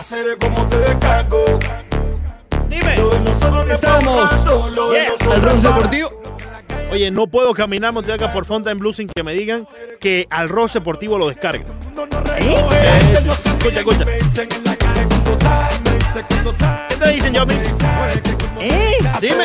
Hacer como te descargo. Dime. Lo de nosotros no es Empezamos. pagando, lo de Yeah. nosotros Al pagando. Deportivo. Oye, no puedo caminar Montevideo por Fonta en Blue sin que me digan que al Ross Deportivo lo. Sí, sí. Escucha, escucha. ¿Qué te dicen, Yomi? ¿Eh? Dime.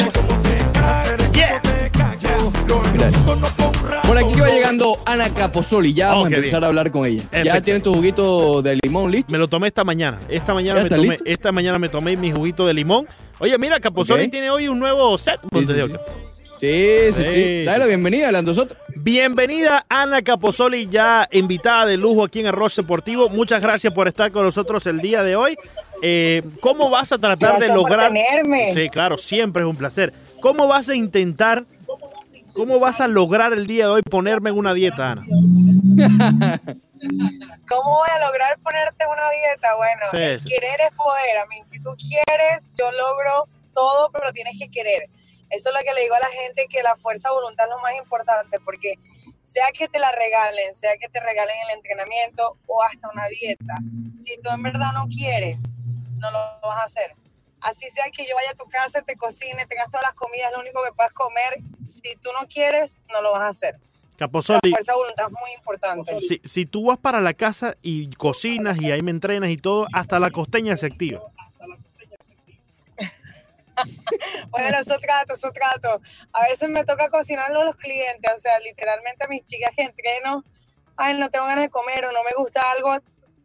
Por aquí va llegando Ana Caposoli. Ya vamos Oh, a qué empezar bien. a hablar con ella. ¿Ya tienes tu juguito de limón listo? Me lo tomé esta mañana. Esta mañana ¿Ya me tomé, listo? esta mañana me tomé mi juguito de limón. Oye, mira, Capozoli Ok. tiene hoy un nuevo set. Sí, sí, sí. Sí, sí, Sí, sí. Dale la bienvenida a nosotros. Bienvenida Ana Capozoli, ya invitada de lujo aquí en Arroz Deportivo. Muchas gracias por estar con nosotros el día de hoy. Eh, ¿Cómo vas a tratar de por lograr? tenerme. Sí, claro, siempre es un placer. ¿Cómo vas a intentar, cómo vas a lograr el día de hoy ponerme en una dieta, Ana? ¿Cómo voy a lograr ponerte una dieta? Bueno, Sí, el sí. querer es poder. A mí, si tú quieres, yo logro todo, pero tienes que querer. Eso es lo que le digo a la gente, que la fuerza de voluntad es lo más importante, porque sea que te la regalen, sea que te regalen el entrenamiento o hasta una dieta, si tú en verdad no quieres, no lo vas a hacer. Así sea que yo vaya a tu casa, te cocine, tengas todas las comidas, lo único que puedas comer, si tú no quieres, no lo vas a hacer. La Capozoli, fuerza de voluntad es muy importante. si, si tú vas para la casa y cocinas y ahí me entrenas y todo, hasta la costeña se activa. Bueno, eso trato, eso trato. A veces me toca cocinarlo a los clientes, o sea, literalmente a mis chicas que entreno, ay, no tengo ganas de comer o no me gusta algo,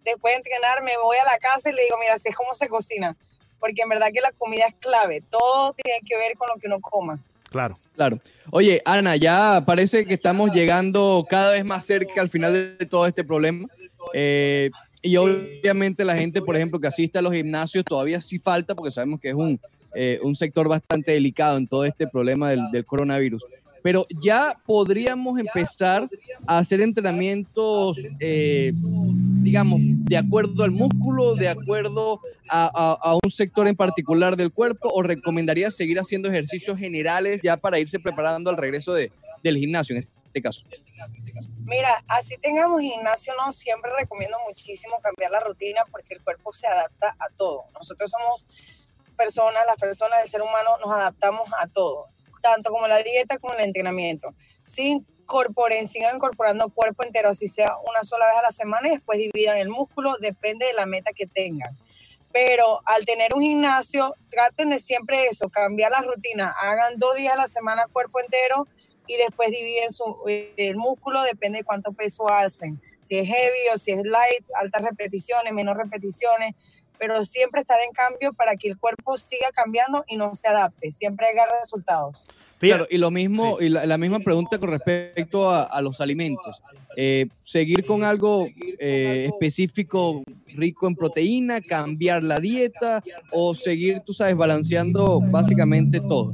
después de entrenar me voy a la casa y le digo, mira, así es como se cocina, porque en verdad que la comida es clave, todo tiene que ver con lo que uno coma. Claro. Claro. Oye, Ana, ya parece que estamos llegando cada vez más cerca al final de todo este problema. Eh, y obviamente la gente, por ejemplo, que asiste a los gimnasios, todavía sí falta, porque sabemos que es un, eh, un sector bastante delicado en todo este problema del, del coronavirus. Pero ya podríamos empezar a hacer entrenamientos, eh, digamos, de acuerdo al músculo, de acuerdo a, un sector en particular del cuerpo, o recomendaría seguir haciendo ejercicios generales ya para irse preparando al regreso de, del gimnasio en este caso. Mira, así tengamos gimnasio, no siempre recomiendo muchísimo cambiar la rutina porque el cuerpo se adapta a todo. Nosotros somos personas, las personas del ser humano nos adaptamos a todo, tanto como la dieta como el entrenamiento. Si incorporen, sigan incorporando cuerpo entero, así sea una sola vez a la semana y después dividan el músculo, depende de la meta que tengan. Pero al tener un gimnasio, traten de siempre eso, cambiar la rutina, hagan dos días a la semana cuerpo entero y después dividen su, eh, el músculo, depende de cuánto peso hacen. Si es heavy o si es light, altas repeticiones, menos repeticiones, pero siempre estar en cambio para que el cuerpo siga cambiando y no se adapte, siempre haga resultados. Claro, y lo mismo, y la, la misma pregunta con respecto a, a los alimentos. Eh, seguir con algo eh, específico, rico en proteína, cambiar la dieta o seguir, tú sabes, balanceando básicamente todo.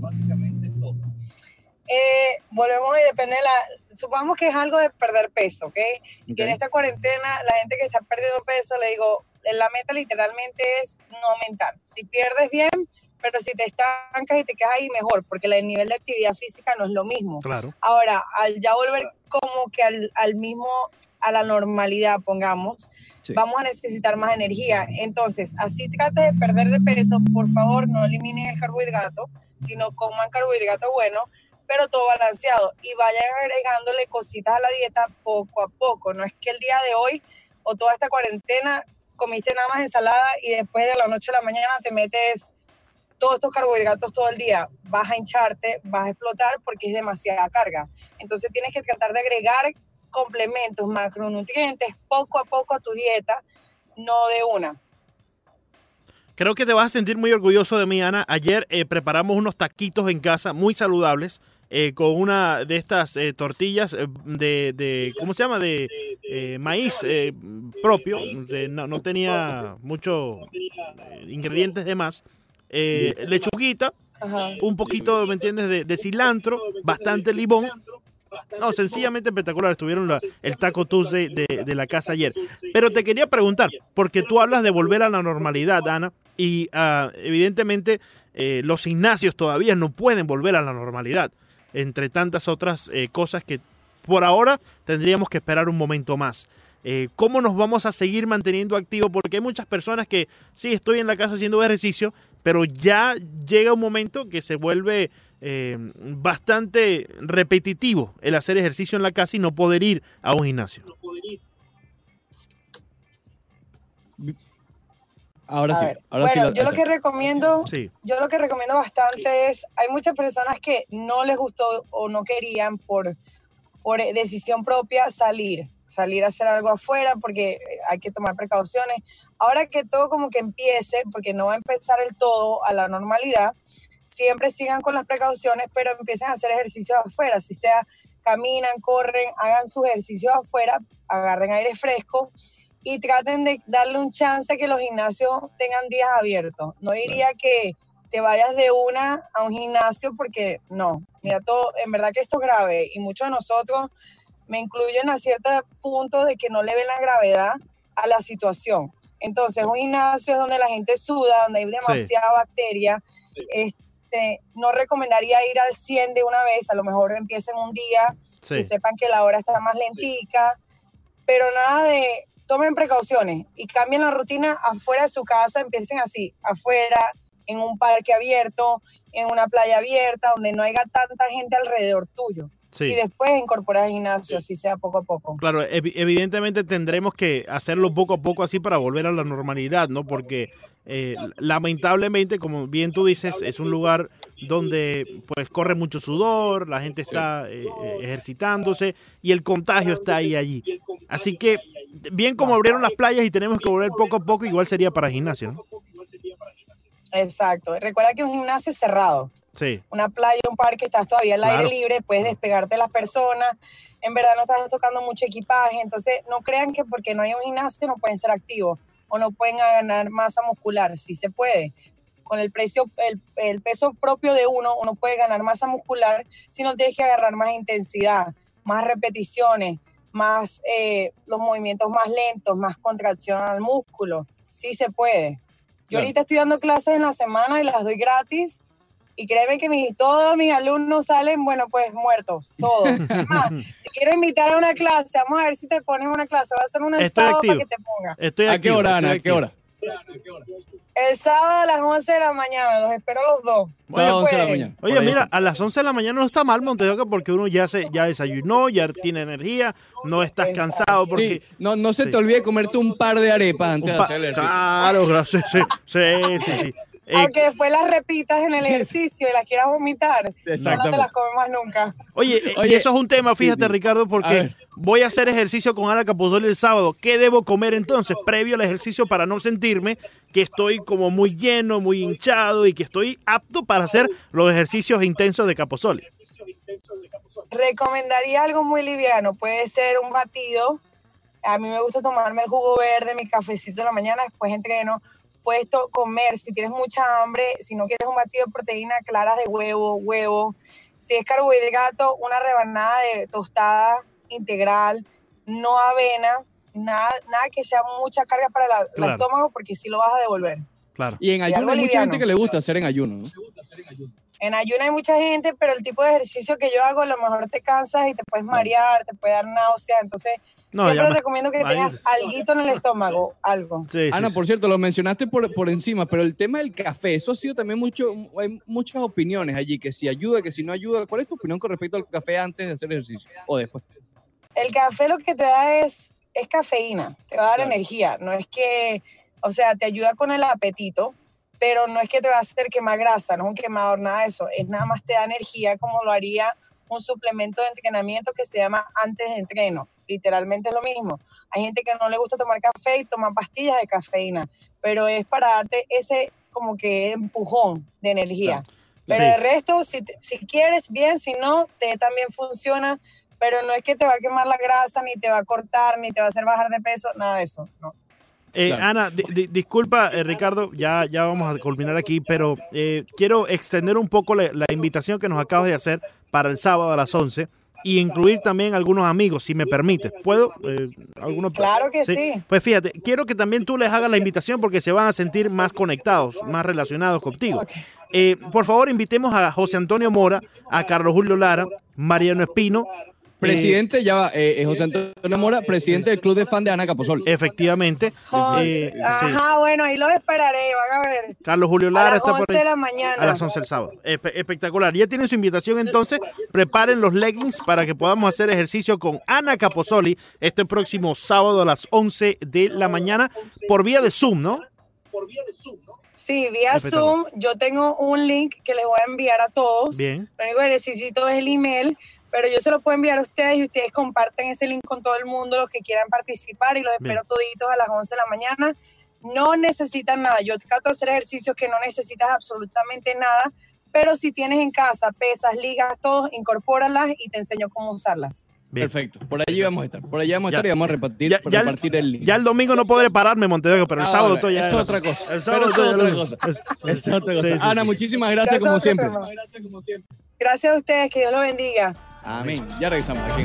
Eh, volvemos y depende de la, supongamos que es algo de perder peso, ¿ok? Y en esta cuarentena, la gente que está perdiendo peso, le digo, la meta literalmente es no aumentar. Si pierdes bien, pero si te estancas y te quedas ahí, mejor, porque el nivel de actividad física no es lo mismo. Claro. Ahora, al ya volver como que al, al mismo, a la normalidad, pongamos, Sí. vamos a necesitar más energía. Entonces, así trate de perder de peso, por favor, no eliminen el carbohidrato, sino coman carbohidrato bueno, pero todo balanceado y vayan agregándole cositas a la dieta poco a poco. No es que el día de hoy o toda esta cuarentena comiste nada más ensalada y después de la noche a la mañana te metes todos estos carbohidratos todo el día. Vas a hincharte, vas a explotar porque es demasiada carga. Entonces tienes que tratar de agregar complementos, macronutrientes poco a poco a tu dieta, no de una. Creo que te vas a sentir muy orgulloso de mí, Ana. Ayer eh, preparamos unos taquitos en casa muy saludables eh, con una de estas eh, tortillas eh, de, de- ¿cómo se llama? De eh, maíz eh, propio. de- no, no tenía muchos ingredientes de más. Eh, lechuguita, un poquito, ¿me entiendes? De, de cilantro, bastante limón. No, sencillamente espectacular. Estuvieron la- el Taco Tuesday de, de la casa ayer. Pero te quería preguntar, porque tú hablas de volver a la normalidad, Ana, y ah, evidentemente eh, los gimnasios todavía no pueden volver a la normalidad, entre tantas otras eh, cosas que por ahora tendríamos que esperar un momento más. eh, cómo nos vamos a seguir manteniendo activos, porque hay muchas personas que sí, estoy en la casa haciendo ejercicio, pero ya llega un momento que se vuelve eh, bastante repetitivo el hacer ejercicio en la casa y no poder ir a un gimnasio. Ahora A sí, ahora sí. bueno, la- yo lo que recomiendo, Sí, yo lo que recomiendo bastante es, hay muchas personas que no les gustó o no querían por, por decisión propia salir, salir a hacer algo afuera porque hay que tomar precauciones. Ahora que todo como que empiece, porque no va a empezar el todo a la normalidad, siempre sigan con las precauciones, pero empiecen a hacer ejercicios afuera, si sea caminan, corren, hagan sus ejercicios afuera, agarren aire fresco y traten de darle un chance que los gimnasios tengan días abiertos. No diría que te vayas de una a un gimnasio porque no, mira todo, en verdad que esto es grave y muchos de nosotros me incluyen a cierto punto de que no le ven la gravedad a la situación. Entonces, un gimnasio es donde la gente suda, donde hay demasiada bacteria. Este, no recomendaría ir al 100 de una vez, a lo mejor empiecen un día sí. y sepan que la hora está más lentica, pero nada de tomen precauciones y cambien la rutina afuera de su casa, empiecen así, afuera, en un parque abierto, en una playa abierta, donde no haya tanta gente alrededor tuyo. Sí. Y después incorporar gimnasio, así sea poco a poco. Claro, evi- evidentemente tendremos que hacerlo poco a poco así para volver a la normalidad, ¿no? Porque eh, lamentablemente, como bien tú dices, es un lugar donde pues corre mucho sudor, la gente está eh, eh, ejercitándose y el contagio está ahí allí. Así que bien como abrieron las playas y tenemos que volver poco a poco, igual sería para gimnasio, ¿no? Exacto. Recuerda que un gimnasio es cerrado. Sí, una playa, un parque, estás todavía al Claro. aire libre, puedes despegarte de las personas, en verdad no estás tocando mucho equipaje, entonces no crean que porque no hay un gimnasio no pueden ser activos o no pueden ganar masa muscular, sí se puede. Con el, precio, el, el peso propio de uno, uno puede ganar masa muscular si no tienes que agarrar más intensidad, más repeticiones, más eh, los movimientos más lentos, más contracción al músculo. Sí se puede. Yo Claro. ahorita estoy dando clases en la semana y las doy gratis y créeme que mis, todos mis alumnos salen, bueno, pues muertos, todos. Más, te quiero invitar a una clase, vamos a ver si te pones una clase, va a ser una sábado activo. para que te pongas. estoy ¿A qué hora, estoy Ana? ¿A qué hora? El sábado a las 11 de la mañana, los espero a los dos. Sábado, 11 de la pueden. mañana. Oye, ahí mira, a las 11 de la mañana no está mal Montedoca porque uno ya se ya desayunó, ya tiene energía, no estás cansado porque Sí, no, no se Sí. te olvide comerte un par de arepas antes de hacer el ejercicio. Claro, gracias. Sí, sí, sí. sí. Eh, Aunque después las repitas en el ejercicio y las quieras vomitar, no te las comes más nunca. oye, eh, y Oye, eso es un tema, fíjate, sí, sí. Ricardo, A porque ver. voy a hacer ejercicio con Ana Capozoli el sábado. ¿Qué debo comer entonces previo al ejercicio para no sentirme que estoy como muy lleno, muy hinchado y que estoy apto para hacer los ejercicios intensos de Capozoli? Recomendaría algo muy liviano, puede ser un batido. A mí me gusta tomarme el jugo verde, mi cafecito en la mañana, después entreno. Puedes to- comer, si tienes mucha hambre, si no quieres un batido de proteína, claras de huevo, huevo. Si es carbohidrato, una rebanada de tostada integral, no avena, nada, nada que sea mucha carga para la- el Claro. estómago porque si lo vas a devolver. Claro. Y en ayuno hay mucha gente que le gusta hacer en ayuno, ¿no? En ayuno hay mucha gente, pero el tipo de ejercicio que yo hago, a lo mejor te cansas y te puedes marear, te puede dar náusea. Entonces, No, siempre recomiendo que tengas algo en el estómago, algo. Sí, sí, Ana, sí. por cierto, lo mencionaste por, por encima, pero el tema del café, eso ha sido también mucho, hay muchas opiniones allí, que si ayuda, que si no ayuda. ¿Cuál es tu opinión con respecto al café antes de hacer ejercicio o después? El café lo que te da es, es cafeína, te va a dar Claro. energía. No es que, o sea, te ayuda con el apetito, pero no es que te va a hacer quemar grasa, no es un quemador, nada de eso. Es nada más te da energía como lo haría un suplemento de entrenamiento que se llama antes de entreno. Literalmente es lo mismo. Hay gente que no le gusta tomar café y toma pastillas de cafeína, pero es para darte ese como que empujón de energía. Pero Sí. el resto, si, si quieres, bien, si no, te también funciona, pero no es que te va a quemar la grasa, ni te va a cortar, ni te va a hacer bajar de peso, nada de eso. No. Eh, Claro. Ana, di- di- disculpa, eh, Ricardo, ya, ya vamos a culminar aquí, pero eh, quiero extender un poco la, la invitación que nos acabas de hacer para el sábado a las 11 y incluir también algunos amigos, si me permites. ¿Puedo? Eh, ¿alguno- Claro que sí. Pues fíjate, quiero que también tú les hagas la invitación porque se van a sentir más conectados, más relacionados contigo. Eh, por favor, invitemos a José Antonio Mora, a Carlos Julio Lara, Mariano Espino, Presidente, ya va, eh, eh, José Antonio Mora, presidente del club de fan de Ana Capozol. Efectivamente. José- Eh, sí. Ajá, bueno, ahí los esperaré, van a ver. Carlos Julio A Lara las está por 11 ahí. de la mañana. A las 11 del sábado. Espe- espectacular. Ya tienen su invitación entonces. Preparen los leggings para que podamos hacer ejercicio con Ana Capozoli este próximo sábado a las 11 de la mañana por vía de Zoom, ¿no? Sí, vía Espectacular. Zoom. Yo tengo un link que les voy a enviar a todos. Bien. Lo único que necesito es el email, pero yo se lo puedo enviar a ustedes y ustedes comparten ese link con todo el mundo, los que quieran participar y los Bien. espero toditos a las 11 de la mañana. No necesitan nada. Yo trato de hacer ejercicios que no necesitas absolutamente nada, pero si tienes en casa pesas, ligas, todo, incorpóralas y te enseño cómo usarlas. Bien. Perfecto. Por allí vamos a estar. Por allí vamos a Ya. estar y vamos a repartir, Ya- ya el- repartir el link. Ya el domingo no podré pararme, Montevideo, pero el Ah, sábado todo ya es otra cosa. El sábado es ya otra cosa. es- otra cosa. sí, Ana, sí. muchísimas gracias Ya como siempre. Gracias como siempre. Gracias a ustedes, que Dios los bendiga. Amén. Ya regresamos aquí.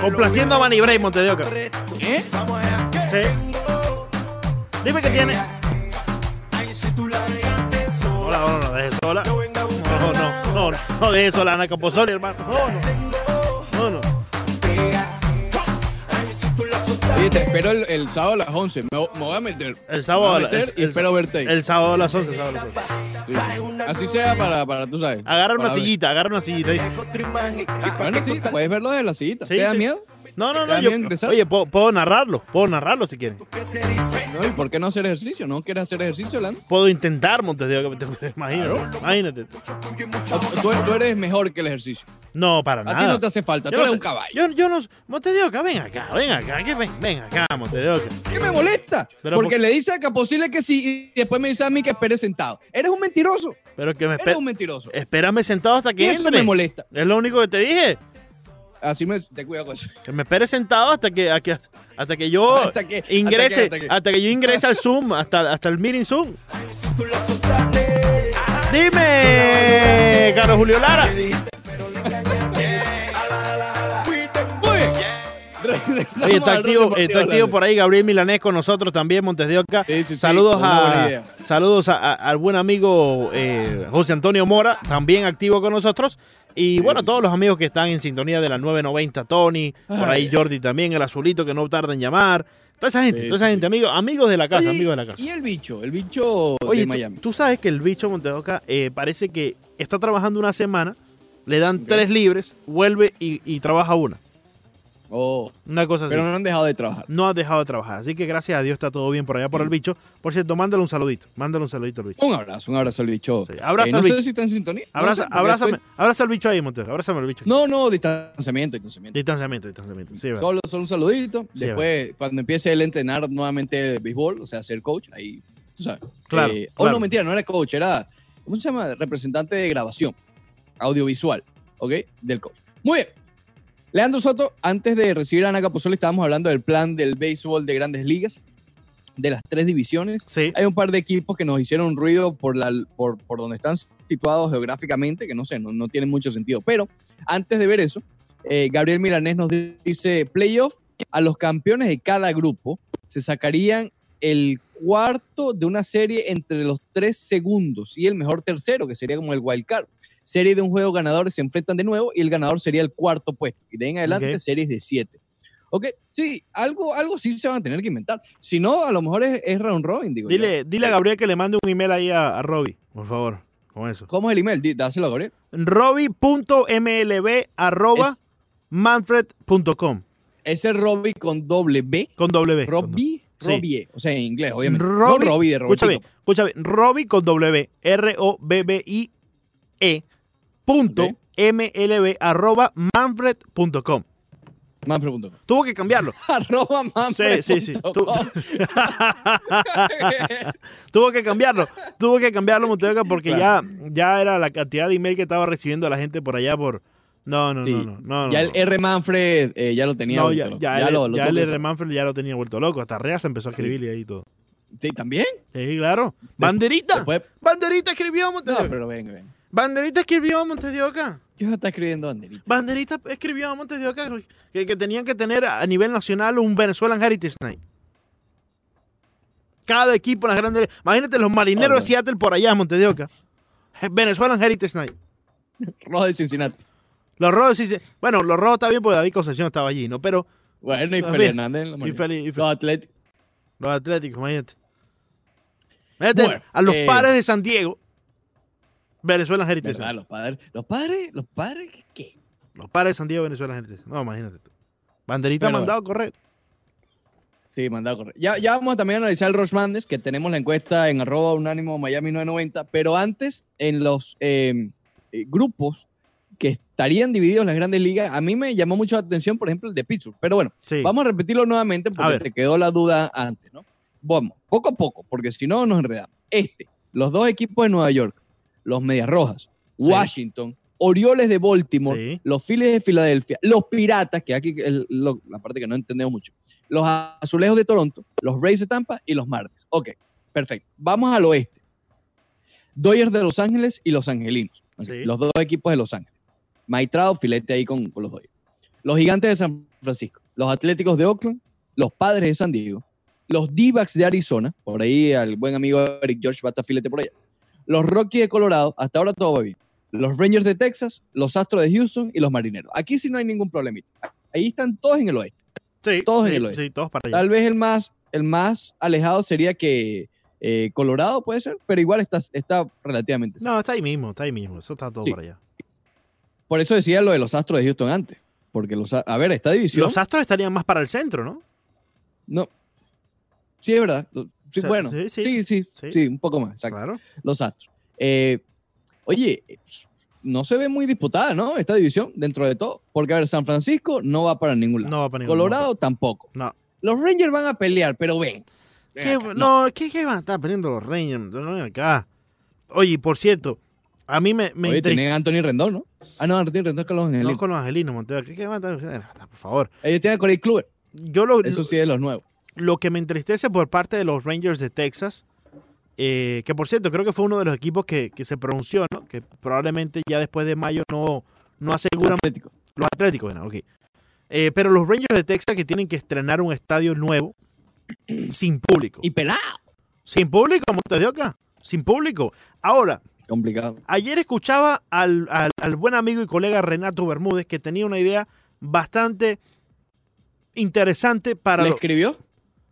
Complaciendo a Manny Bray, Montevideo. ¿Eh? Sí. Dime que tiene. ay, si tú la dejaste No, no, no, no, deje sola. No, no, no, no, no deje sola a Ana Capozoli, hermano. No, no. No, te espero el, el sábado a las 11. Me, me voy a meter. El sábado Me a voy a la- meter el- y espero verte ahí. El sábado a las 11, sábado a las 11. Sí, sí. Así sea para, para tú sabes. Agarra una sillita, agarra una sillita. ahí. pa' Bueno, sí, puedes verlo desde la sillita. Sí, ¿Te da sí. miedo? No, no, ¿Te no. Yo, oye, puedo, puedo narrarlo. Puedo narrarlo si dice, No, ¿y por qué no hacer ejercicio? ¿No quieres hacer ejercicio, Lando? Puedo intentar, Montevideo. Imagínate. Imagínate. O- Tú, tú eres mejor que el ejercicio. No, para A nada. ti no te hace falta. Yo Tú eres un caballo. Yo, yo no. Montevideo, ven acá, ven acá. que ven, ven acá. ¿Qué me molesta? Pero Porque por- le dice a Caposile que sí y después me dice a mí que espere sentado. Eres un mentiroso. Pero que me Eres un mentiroso. espérame sentado hasta Y que eso entre. me molesta. Es lo único que te dije. Así me te cuida con eso. Que me espere sentado hasta que, a hasta que yo Hasta que- ingrese, hasta que- hasta que- que yo ingrese al Zoom, hasta, hasta el meeting Zoom. Dime, Carlos Julio Lara. Oye, está activo, está activo por ahí Gabriel Milanés con nosotros también, Montes de Oca. Sí, sí, sí, saludos a saludos a- a- al buen amigo eh, José Antonio Mora, también activo con nosotros. Y bueno, todos los amigos que están en sintonía de la 990, Tony, por ahí. Jordi también, el azulito que no tarda en llamar. Toda esa gente, Sí, toda esa sí, gente, amigos, amigos de la casa, Oye, amigos de la casa. Y el bicho, el bicho Oye, de Miami. Tú, sabes que el bicho Montedoca eh, parece que está trabajando una semana, le dan tres libres, vuelve y, y trabaja una. Oh, Una cosa así. pero no han dejado de trabajar. No has dejado de trabajar. Así que gracias a Dios está todo bien por allá por el bicho. Por cierto, mándale un saludito. Mándale un saludito al bicho. Un abrazo, un abrazo al bicho. Sí, abraza Eh, no al sé bicho. si está en sintonía. No Abraza, sé, abrázame, al bicho ahí, Montedoca. Abrázame al bicho. No, no, distanciamiento, distanciamiento. Distanciamiento, distanciamiento. Sí. Solo, solo un saludito. Después, cuando empiece él a entrenar nuevamente béisbol, o sea, ser coach, ahí, tú sabes. Claro, Eh, O claro. no, mentira, no era coach, era, ¿cómo se llama? Representante de grabación, audiovisual, ¿ok? Del coach. Muy bien. Leandro Soto, antes de recibir a Ana Capozoli, estábamos hablando del plan del béisbol de grandes ligas, de las tres divisiones. Sí. Hay un par de equipos que nos hicieron ruido por, la, por, por donde están situados geográficamente, que no sé, no, no tienen mucho sentido. Pero antes de ver eso, eh, Gabriel Milanés nos dice, playoff, a los campeones de cada grupo se sacarían el cuarto de una serie entre los tres segundos y el mejor tercero, que sería como el wild card. Serie de un juego ganador se enfrentan de nuevo y el ganador sería el cuarto puesto. Y de ahí en adelante series de siete. Ok, sí, algo, algo sí se van a tener que inventar. Si no, a lo mejor es, es round robin, digo yo. Dile, dile a Gabriel que le mande un email ahí a, a Robbie, por favor. Con eso. ¿Cómo es el email? Dáselo a Gabriel. Robbie.mlb arroba Es- manfred.com Ese Robbie con doble B. con W. Robbie, Sí. Robbie, o sea, en inglés, obviamente. no Robbie, Robbie de Robertito. escucha bien. Robbie con W, R-O-B-B-I-E, manfred.com. Manfred.com. Tuvo que cambiarlo. Arroba Sí, sí, sí. Manfred.com. Tuvo que cambiarlo. Tuvo que cambiarlo, Montevideo, porque Claro. ya, ya era la cantidad de email que estaba recibiendo la gente por allá por... No, no, Sí. no, no, no, no. Ya el no. R. Manfred eh, ya lo tenía. No, ya, ya, el, lo- lo ya tuvo el que R. Manfred ya lo tenía vuelto loco. Hasta Reas empezó a escribirle ahí todo. Sí, también. Sí, claro. Banderita. Después- Banderita escribió No, Montevideo. pero venga, venga. Banderita escribió Montevideo acá. ¿Qué está escribiendo Banderita? Banderita escribió a Montes de Oca que, que tenían que tener a nivel nacional un Venezuelan Heritage Night. Cada equipo en las grandes. Imagínate los marineros de Seattle por allá, Montes de Oca. Venezuelan Heritage Night. Rojo de Cincinnati. Los rojos sí Bueno, los rojos está bien porque David Concepción estaba allí, ¿no? Pero Bueno, y Feli. Hernández. Y. Feli- Los Atléticos. los atléticos, imagínate. Imagínate, Bueno, a los eh, padres de San Diego, Venezuelan Heritage. Los padres. Los padres. Los padres. ¿Qué? Los padres de San Diego, Venezuelan Heritage. No, imagínate tú. Banderita Bueno, mandado a correr. Sí, mandado a correr. Ya, ya vamos a también analizar el Rush Madness, que tenemos la encuesta en arroba unánimo Miami 990, pero antes, en los eh, eh, grupos que estarían divididos en las grandes ligas, a mí me llamó mucho la atención, por ejemplo, el de Pittsburgh. Pero bueno, Sí. vamos a repetirlo nuevamente porque te quedó la duda antes, ¿no? Vamos, poco a poco, porque si no nos enredamos. Este, los dos equipos de Nueva York, los Medias Rojas, Sí. Washington, Orioles de Baltimore, Sí. los Phillies de Filadelfia, los Piratas, que aquí es lo- la parte que no entendemos mucho, los Azulejos de Toronto, los Rays de Tampa y los Marlins. Ok, perfecto. Vamos al oeste. Dodgers de Los Ángeles y Los Angelinos. Sí. Los dos equipos de Los Ángeles. Maitrado, filete ahí con, con los Dodgers. Los Gigantes de San Francisco, los Atléticos de Oakland, los Padres de San Diego, los D-Backs de Arizona, por ahí al buen amigo Eric George va a estar filete por allá. Los Rockies de Colorado, hasta ahora todo va bien. Los Rangers de Texas, los Astros de Houston y los Marineros. Aquí sí no hay ningún problemita. Ahí están todos en el oeste. Sí, todos en el oeste. Sí, todos para allá. Tal vez el más, el más alejado sería que eh, Colorado puede ser, pero igual está, está relativamente cerca. No, está ahí mismo, está ahí mismo. Eso está todo Sí. para allá. Por eso decía lo de los Astros de Houston antes. Porque los, a ver, esta división. Los Astros estarían más para el centro, ¿no? no. Sí, es verdad. Sí, O sea, bueno, sí, sí sí, sí, sí, sí. un poco más. exacto. Claro. Los Astros. Eh, oye, no se ve muy disputada, ¿no? Esta división, dentro de todo. Porque, a ver, San Francisco no va para ningún lado. No va para ningún Colorado tampoco. No. Los Rangers van a pelear, pero ven. ven ¿Qué, acá, no, ¿qué, qué van a estar perdiendo los Rangers? No acá. Oye, por cierto, a mí me, me Oye, tienen a Anthony Rendón, ¿no? Ah, no, Anthony Rendón es con los Angelinos. No con los angelinos, Montero. ¿Qué, qué van a estar? eh, Por favor. Ellos tienen a Corey Kluber. Yo lo, Eso sí es los nuevos. Lo que me entristece por parte de los Rangers de Texas, eh, que por cierto creo que fue uno de los equipos que, que se pronunció, ¿no? que probablemente ya después de mayo no, no aseguran Atlético. los Atléticos. bueno, ok. Eh, pero los Rangers de Texas que tienen que estrenar un estadio nuevo sin público. Y pelado. Sin público, Montes de Oca. Sin público. Ahora, Complicado. Ayer escuchaba al, al- al buen amigo y colega Renato Bermúdez que tenía una idea bastante interesante para... ¿Le lo- escribió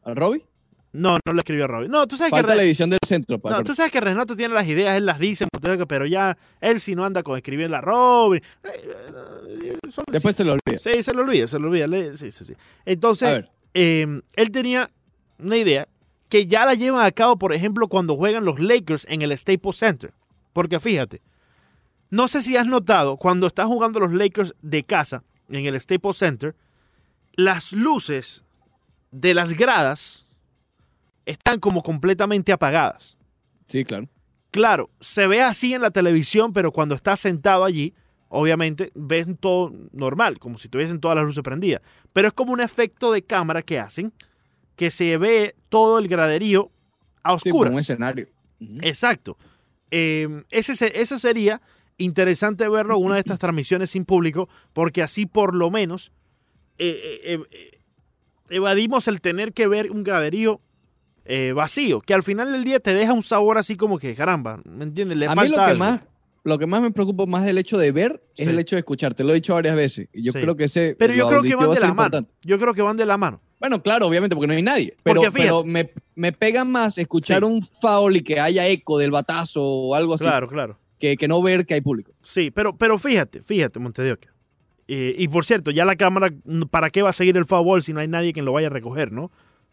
a Robbie? No, no le escribió a Robin. No, tú sabes que... Falta la del centro. para No, tú sabes que Renato tiene las ideas, él las dice, pero ya él si no anda con escribiendo a Robin. eh, eh, son- Después se lo olvida. Sí, se lo olvida, se lo olvida. Sí, sí, sí. Entonces, eh, él tenía una idea que ya la llevan a cabo, por ejemplo, cuando juegan los Lakers en el Staples Center. Porque fíjate, no sé si has notado, cuando están jugando los Lakers de casa en el Staples Center, las luces de las gradas están como completamente apagadas. Sí, claro. Claro, se ve así en la televisión, pero cuando estás sentado allí, obviamente ves todo normal, como si tuviesen todas las luces prendidas. Pero es como un efecto de cámara que hacen, que se ve todo el graderío a Sí, como oscuras. un escenario. Exacto. Eh, ese, se- eso sería interesante verlo en una de estas transmisiones sin público, porque así por lo menos eh, eh, eh, evadimos el tener que ver un graderío eh, vacío, que al final del día te deja un sabor así como que, caramba, ¿me entiendes? Le a mí lo que, algo. más, lo que más me preocupa más del hecho de ver es el hecho de escuchar. Te lo he dicho varias veces. Y yo Sí. creo que ese. Pero yo creo que van de la mano. Yo creo que van de la mano. Bueno, claro, obviamente, porque no hay nadie. Pero, pero me, me pega más escuchar Sí. un foul y que haya eco del batazo o algo así Claro, claro. que, que no ver que hay público. Sí, pero, pero fíjate, fíjate, Montedioca. Eh, y por cierto, ya la cámara, ¿para qué va a seguir el foul si no hay nadie que lo vaya a recoger, no?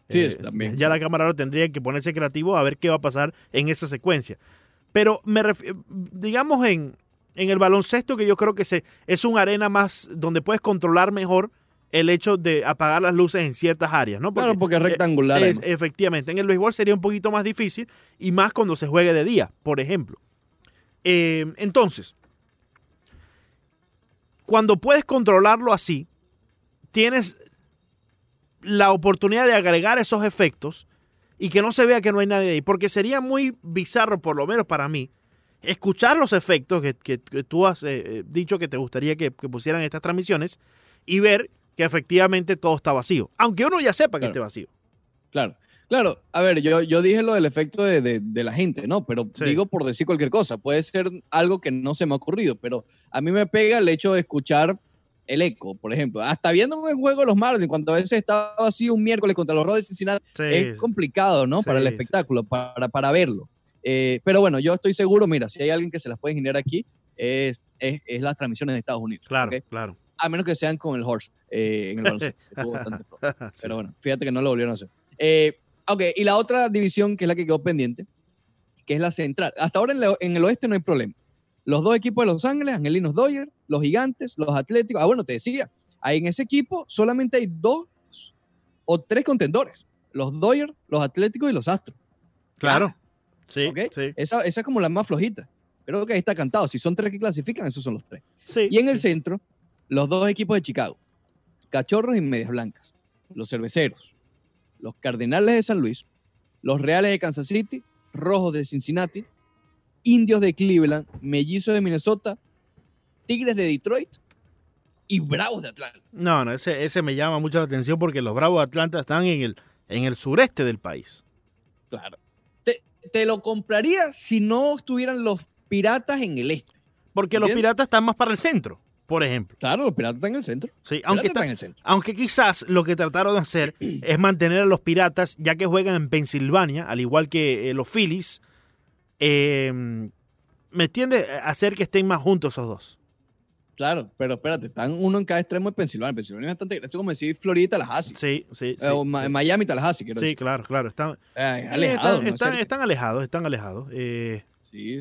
Sí, Eh, también. Ya la cámara ahora tendría que ponerse creativo a ver qué va a pasar en esa secuencia. Pero me ref- digamos en, en el baloncesto que yo creo que se, es un arena más donde puedes controlar mejor el hecho de apagar las luces en ciertas áreas, ¿no? claro, porque es eh, rectangular. es- efectivamente, en el béisbol sería un poquito más difícil y más cuando se juegue de día, por ejemplo. Eh, entonces, cuando puedes controlarlo así, tienes la oportunidad de agregar esos efectos y que no se vea que no hay nadie ahí, porque sería muy bizarro, por lo menos para mí, escuchar los efectos que, que- que tú has eh, eh, dicho que te gustaría que, que pusieran estas transmisiones y ver que efectivamente todo está vacío. Aunque uno ya sepa que Claro. esté vacío. Claro. Claro, a ver, yo, yo dije lo del efecto de, de- de la gente, ¿no? Pero Sí. digo por decir cualquier cosa, puede ser algo que no se me ha ocurrido, pero a mí me pega el hecho de escuchar el eco, por ejemplo. Hasta viendo un juego de los Marlins, cuando a veces estaba así un miércoles contra los Rojos de Cincinnati, Sí, es complicado, ¿no? para el espectáculo, para, para verlo. Eh, pero bueno, yo estoy seguro, mira, si hay alguien que se las puede generar aquí, es, es, es las transmisiones de Estados Unidos. claro, claro. A menos que sean con el Horse eh, en el baloncesto. Sí. Pero bueno, fíjate que no lo volvieron a hacer. Eh, ok, y la otra división que es la que quedó pendiente, que es la central. Hasta ahora en, la- en el oeste no hay problema. Los dos equipos de Los Ángeles, Angelinos Dodgers, los Gigantes, los Atléticos. Ah, bueno, te decía, ahí en ese equipo solamente hay dos o tres contendores. Los Dodgers, los Atléticos y los Astros. Claro. Sí, ¿ok? sí, Esa, esa es como la más flojita. Creo que ahí está cantado. Si son tres que clasifican, esos son los tres. sí, Y en el centro, los dos equipos de Chicago, Cachorros y Medias Blancas, los Cerveceros, los Cardenales de San Luis, los Reales de Kansas City, Rojos de Cincinnati, Indios de Cleveland, Mellizos de Minnesota, Tigres de Detroit y Bravos de Atlanta. No, no, ese, ese me llama mucho la atención porque los Bravos de Atlanta están en el, en el sureste del país. Claro. Te, te lo compraría si no estuvieran los Piratas en el este. Porque los piratas están más para el centro, por ejemplo. Claro, los Piratas están en el centro. Sí, Aunque está- en el centro. aunque quizás lo que trataron de hacer es mantener a los piratas, ya que juegan en Pensilvania, al igual que eh, los Phillies, eh, ¿me entiendes? Hacer que estén más juntos esos dos. Claro, pero espérate, están uno en cada extremo de Pensilvania. Pensilvania es bastante grande. Esto es como decir Florida y Tallahassee. Sí, sí, sí. Eh, o sí. Miami y Tallahassee, quiero Sí, decir. claro, claro. Están, Eh, es sí, alejado, están, ¿no? están- alejados, están alejados. Eh, Sí,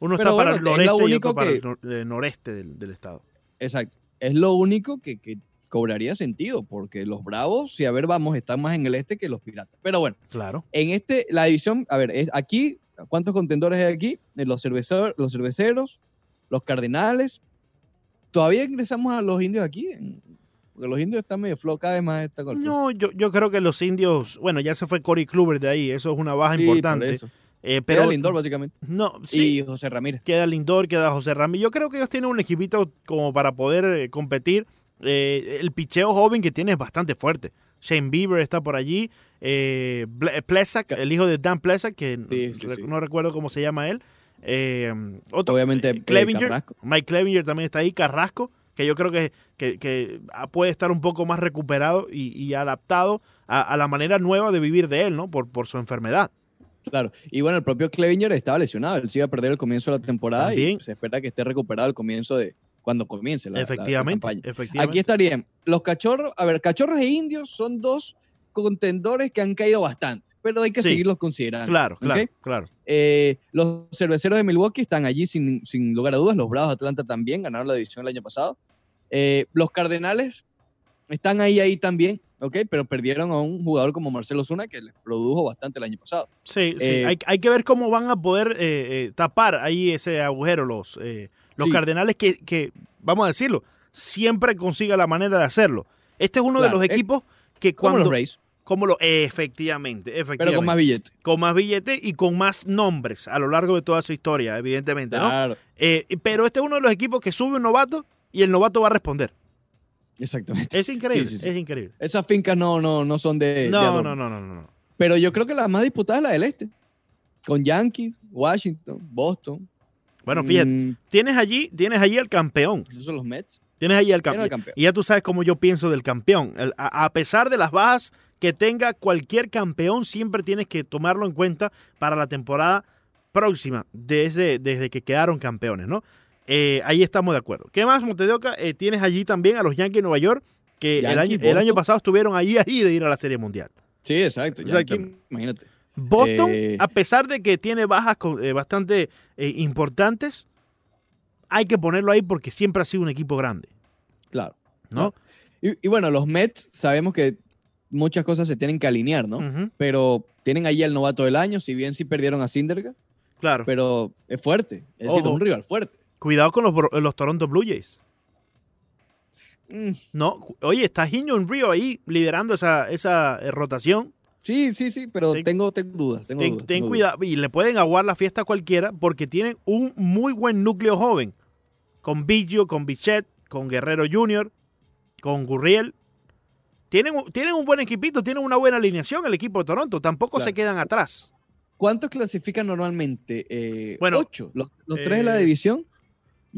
uno Pero está para el es noreste y otro para el eh, noreste del, del estado. Exacto. Es lo único que, que cobraría sentido, porque los Bravos, si a ver, vamos, están más en el este que los Piratas. Pero bueno, Claro. en este, la división, a ver, es aquí, ¿cuántos contendores hay aquí? Eh, Los, cerveceros, los cerveceros, los cardenales. Todavía ingresamos a los indios aquí, porque los indios están medio flojos, cada vez más está con el flojo. No, yo, yo creo que los indios, bueno, ya se fue Corey Kluber de ahí, eso es una baja Sí, por importante. eso. Eh, Pero pero Lindor, básicamente. no, sí, Y José Ramírez. queda Lindor, queda José Ramírez. Yo creo que ellos tienen un equipito como para poder eh, competir. Eh, el picheo joven que tiene es bastante fuerte. Shane Bieber está por allí. Eh, Plesak, el hijo de Dan Plesak, que Sí, sí, re- sí. no recuerdo cómo se llama él. Otro, Obviamente, Clevinger. Mike Clevinger también está ahí. Carrasco, que yo creo que, que- que, puede estar un poco más recuperado y, y adaptado a, a la manera nueva de vivir de él, ¿no? Por, por su enfermedad. Claro. Y bueno, el propio Clevinger estaba lesionado. Él se iba a perder el comienzo de la temporada También. y se espera que esté recuperado al comienzo de cuando comience la, campaña. efectivamente. Aquí estarían los cachorros. A ver, cachorros e indios son dos contendores que han caído bastante, pero hay que Sí. seguirlos considerando. Claro, claro, claro. Eh, los cerveceros de Milwaukee están allí sin, sin lugar a dudas. Los Bravos de Atlanta también ganaron la división el año pasado. Eh, los Cardenales están ahí, ahí también, ¿ok? Pero perdieron a un jugador como Marcelo Zuna que les produjo bastante el año pasado. Sí, sí. Eh, hay, hay que ver cómo van a poder eh, eh, tapar ahí ese agujero los, eh, los Sí. Cardenales que, que, vamos a decirlo, siempre consiga la manera de hacerlo. Este es uno de los equipos que Como cuando... los Rays, como lo, efectivamente, efectivamente. pero con más billetes. con más billetes y con más nombres a lo largo de toda su historia, evidentemente, ¿no? Claro, Eh, pero este es uno de los equipos que sube un novato y el novato va a responder. Exactamente. Es increíble, Sí, sí, sí. es increíble. Esas fincas no, no, no son de. No, no, no, no, no. Pero yo creo que la más disputada es la del este. Con Yankees, Washington, Boston. Bueno, fíjate, Mm, tienes allí, tienes allí al campeón. esos son los Mets. Tienes ahí al ¿Quién es el campeón. campeón? Y ya tú sabes cómo yo pienso del campeón. El- a, a pesar de las bajas que tenga cualquier campeón, siempre tienes que tomarlo en cuenta para la temporada próxima, desde, desde que quedaron campeones, ¿no? Eh, ahí estamos de acuerdo. ¿Qué más, Montedoca? Eh, tienes allí también a los Yankees de Nueva York, que el año, el año Boston. pasado estuvieron ahí, ahí de ir a la Serie Mundial. Sí, exacto. Imagínate. Boston, Eh, a pesar de que tiene bajas eh, bastante importantes, hay que ponerlo ahí porque siempre ha sido un equipo grande, Claro. ¿no? Y, y bueno, los Mets sabemos que muchas cosas se tienen que alinear, ¿no? Pero tienen ahí el novato del año, si bien sí perdieron a Syndergaard, Claro. pero es fuerte. Es decir, es un rival fuerte. Cuidado con los, los Toronto Blue Jays. Mm, No, oye, está Hyun Rio ahí liderando esa, esa eh, rotación. Sí, sí, sí, pero Ten- tengo, tengo dudas. Tengo Ten, dudas, ten tengo cuidado. Y le pueden aguar la fiesta a cualquiera porque tienen un muy buen núcleo joven. Con Biggio, con Bichet, con Guerrero Jr., con Gurriel. Tienen, un- tienen un buen equipito, tienen una buena alineación el equipo de Toronto. Tampoco Claro. se quedan atrás. ¿Cuántos clasifican normalmente? Eh, Bueno, ocho. Los, los tres de la eh, división,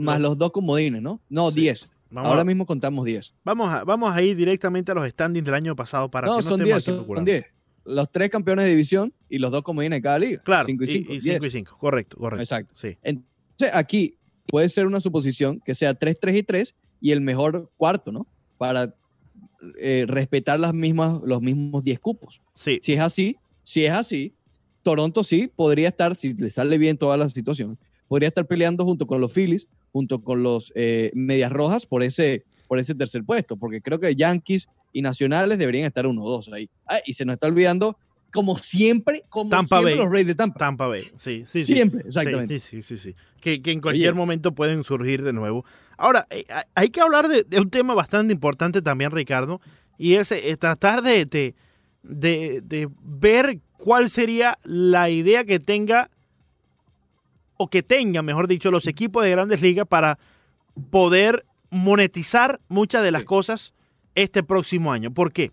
más los- dos comodines, ¿no? No, Sí. diez. Vamos, Ahora a, mismo contamos diez. vamos, a, vamos a ir directamente a los standings del año pasado para No, que no son estemos diez, aquí son, especulando. diez. Los tres campeones de división y los dos comodines de cada liga. Claro, Cinco y cinco. y diez. 5 y 5. Correcto, correcto. Exacto. Sí. Entonces, aquí puede ser una suposición que sea 3, 3 y 3 y el mejor cuarto, ¿no? Para eh, respetar las mismas, los mismos 10 cupos. Sí, Si es así, si es así, Toronto sí podría estar, si le sale bien toda la situación, podría estar peleando junto con los Phillies, junto con los eh, Medias Rojas por ese, por ese tercer puesto, porque creo que Yankees y Nacionales deberían estar uno o dos ahí. Ah, y se nos está olvidando, como siempre, como Tampa siempre, Bay. los Rays de Tampa. Tampa Bay. Sí, sí, sí. siempre, Sí, exactamente. Sí, sí, sí, sí. Que, que en cualquier Oye. momento pueden surgir de nuevo. Ahora, eh, hay- que hablar de, de un tema bastante importante también, Ricardo, y es eh, tratar de, de- de ver cuál sería la idea que tenga, o que tengan, mejor dicho, los equipos de grandes ligas para poder monetizar muchas de las Sí. cosas este próximo año. ¿Por qué?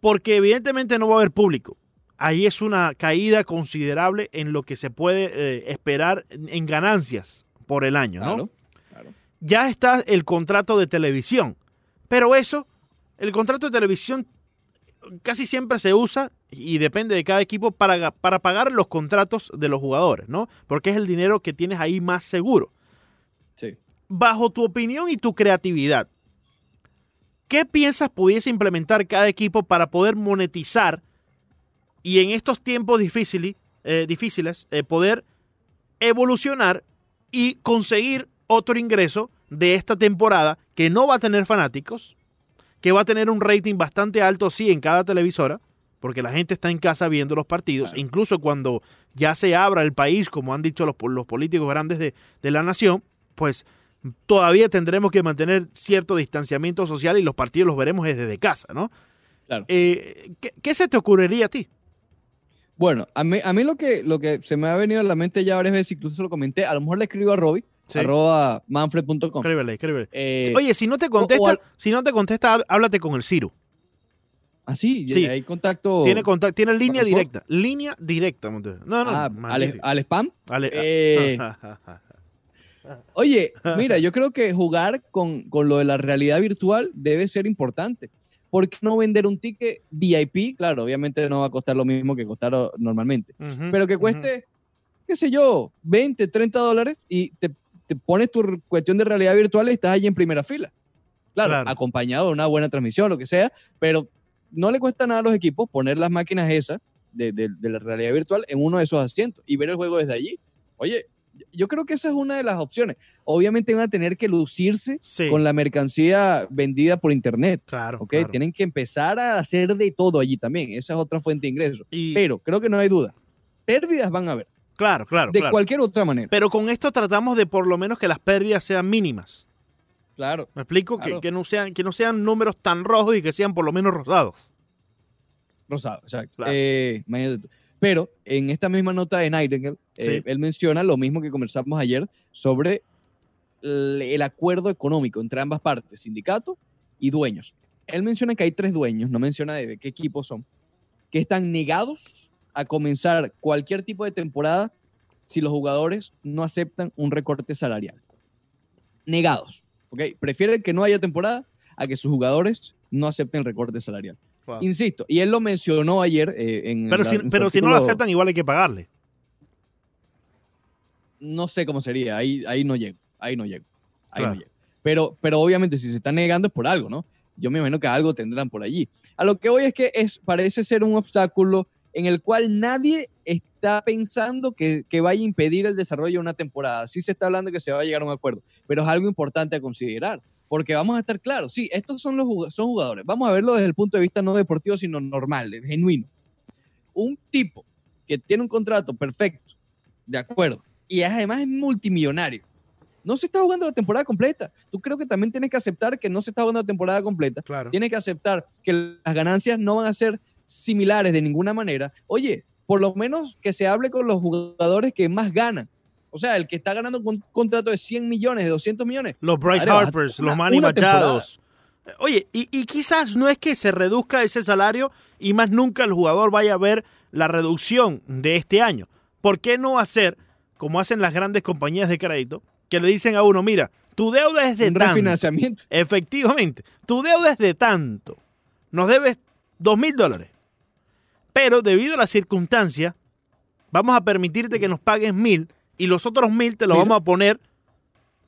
Porque evidentemente no va a haber público ahí es una caída considerable en lo que se puede eh, esperar en ganancias por el año, ¿no? Claro, claro. Ya está el contrato de televisión, pero eso, el contrato de televisión casi siempre se usa y depende de cada equipo para, para pagar los contratos de los jugadores, ¿no? Porque es el dinero que tienes ahí más seguro. Sí. Bajo tu opinión y tu creatividad, ¿qué piensas pudiese implementar cada equipo para poder monetizar y en estos tiempos difíciles, eh, difíciles eh, poder evolucionar y conseguir otro ingreso de esta temporada que no va a tener fanáticos, que va a tener un rating bastante alto, sí, en cada televisora, porque la gente está en casa viendo los partidos, Claro. incluso cuando ya se abra el país, como han dicho los, los políticos grandes de, de la nación, pues todavía tendremos que mantener cierto distanciamiento social y los partidos los veremos desde casa, ¿no? Claro. Eh, ¿qué, qué se te ocurriría a ti? Bueno, a mí, a mí lo, que, lo que se me ha venido a la mente ya varias veces, incluso se lo comenté, a lo mejor le escribo a Robbie, Sí. arroba manfred.com. Escríbele, escríbele. Eh, Oye, si no te contesta, al- si no te contesta, há- háblate con el Ciro. así, sí. hay contacto. Tiene contacto, tiene línea directa. Línea directa. No, no, ah, al, al spam. Ale- eh, Oye, mira, yo creo que jugar con, con lo de la realidad virtual debe ser importante. ¿Por qué no vender un ticket VIP? Claro, obviamente no va a costar lo mismo que costar normalmente, pero que cueste, qué sé yo, 20, 30 dólares y te, te pones tu cuestión de realidad virtual y estás allí en primera fila. Claro, Claro. acompañado de una buena transmisión, lo que sea, pero no le cuesta nada a los equipos poner las máquinas esas de, de- de la realidad virtual en uno de esos asientos y ver el juego desde allí. Oye, yo creo que esa es una de las opciones. Obviamente van a tener que lucirse Sí, con la mercancía vendida por internet. claro. ¿ok? claro. Tienen que empezar a hacer de todo allí también. Esa es otra fuente de ingresos. Y- Pero creo que no hay duda. Pérdidas van a haber. Claro, claro, de claro. cualquier otra manera. Pero con esto tratamos de por lo menos que las pérdidas sean mínimas. Claro. ¿Me explico? Que- Claro. Que, no sean, que no sean números tan rojos y que sean por lo menos rosados. Rosado, exacto. Claro. Eh. Pero en esta misma nota de Nightingale, eh, él menciona lo mismo que conversamos ayer sobre el, acuerdo económico entre ambas partes, sindicato y dueños. Él menciona que hay tres dueños, no menciona de, de qué equipos son, que están negados a comenzar cualquier tipo de temporada si los jugadores no aceptan un recorte salarial. Negados. ¿ok? Prefieren que no haya temporada a que sus jugadores no acepten el recorte salarial. Insisto, y él lo mencionó ayer eh, en. Pero, la- si, en pero si no lo aceptan, igual hay que pagarle. No sé cómo sería, ahí, ahí no llego, ahí no llego, ahí Claro. no llego. Pero, pero obviamente si se están negando es por algo, ¿no? Yo me imagino que algo tendrán por allí. A lo que hoy es que es, parece ser un obstáculo en el cual nadie está pensando que, que vaya a impedir el desarrollo de una temporada. Sí se está hablando que se va a llegar a un acuerdo, pero es algo importante a considerar, porque vamos a estar claros, sí, estos son los son jugadores, vamos a verlo desde el punto de vista no deportivo, sino normal, genuino. Un tipo que tiene un contrato perfecto, de acuerdo, y además es multimillonario. No se está jugando la temporada completa. Tú creo que también tienes que aceptar que no se está jugando la temporada completa. Claro. Tienes que aceptar que las ganancias no van a ser similares de ninguna manera, oye, por lo menos que se hable con los jugadores que más ganan. O sea, el que está ganando un contrato de 100 millones, de 200 millones. Los Bryce Harpers, una- los Manny Machados. Oye, y, y quizás no es que se reduzca ese salario y más nunca el jugador vaya a ver la reducción de este año. ¿Por qué no hacer como hacen las grandes compañías de crédito, que le dicen a uno, mira, tu deuda es de Un tanto. refinanciamiento. Efectivamente, tu deuda es de tanto. Nos debes dos mil dólares. Pero debido a las circunstancias, vamos a permitirte que nos pagues mil y los otros mil te los vamos a poner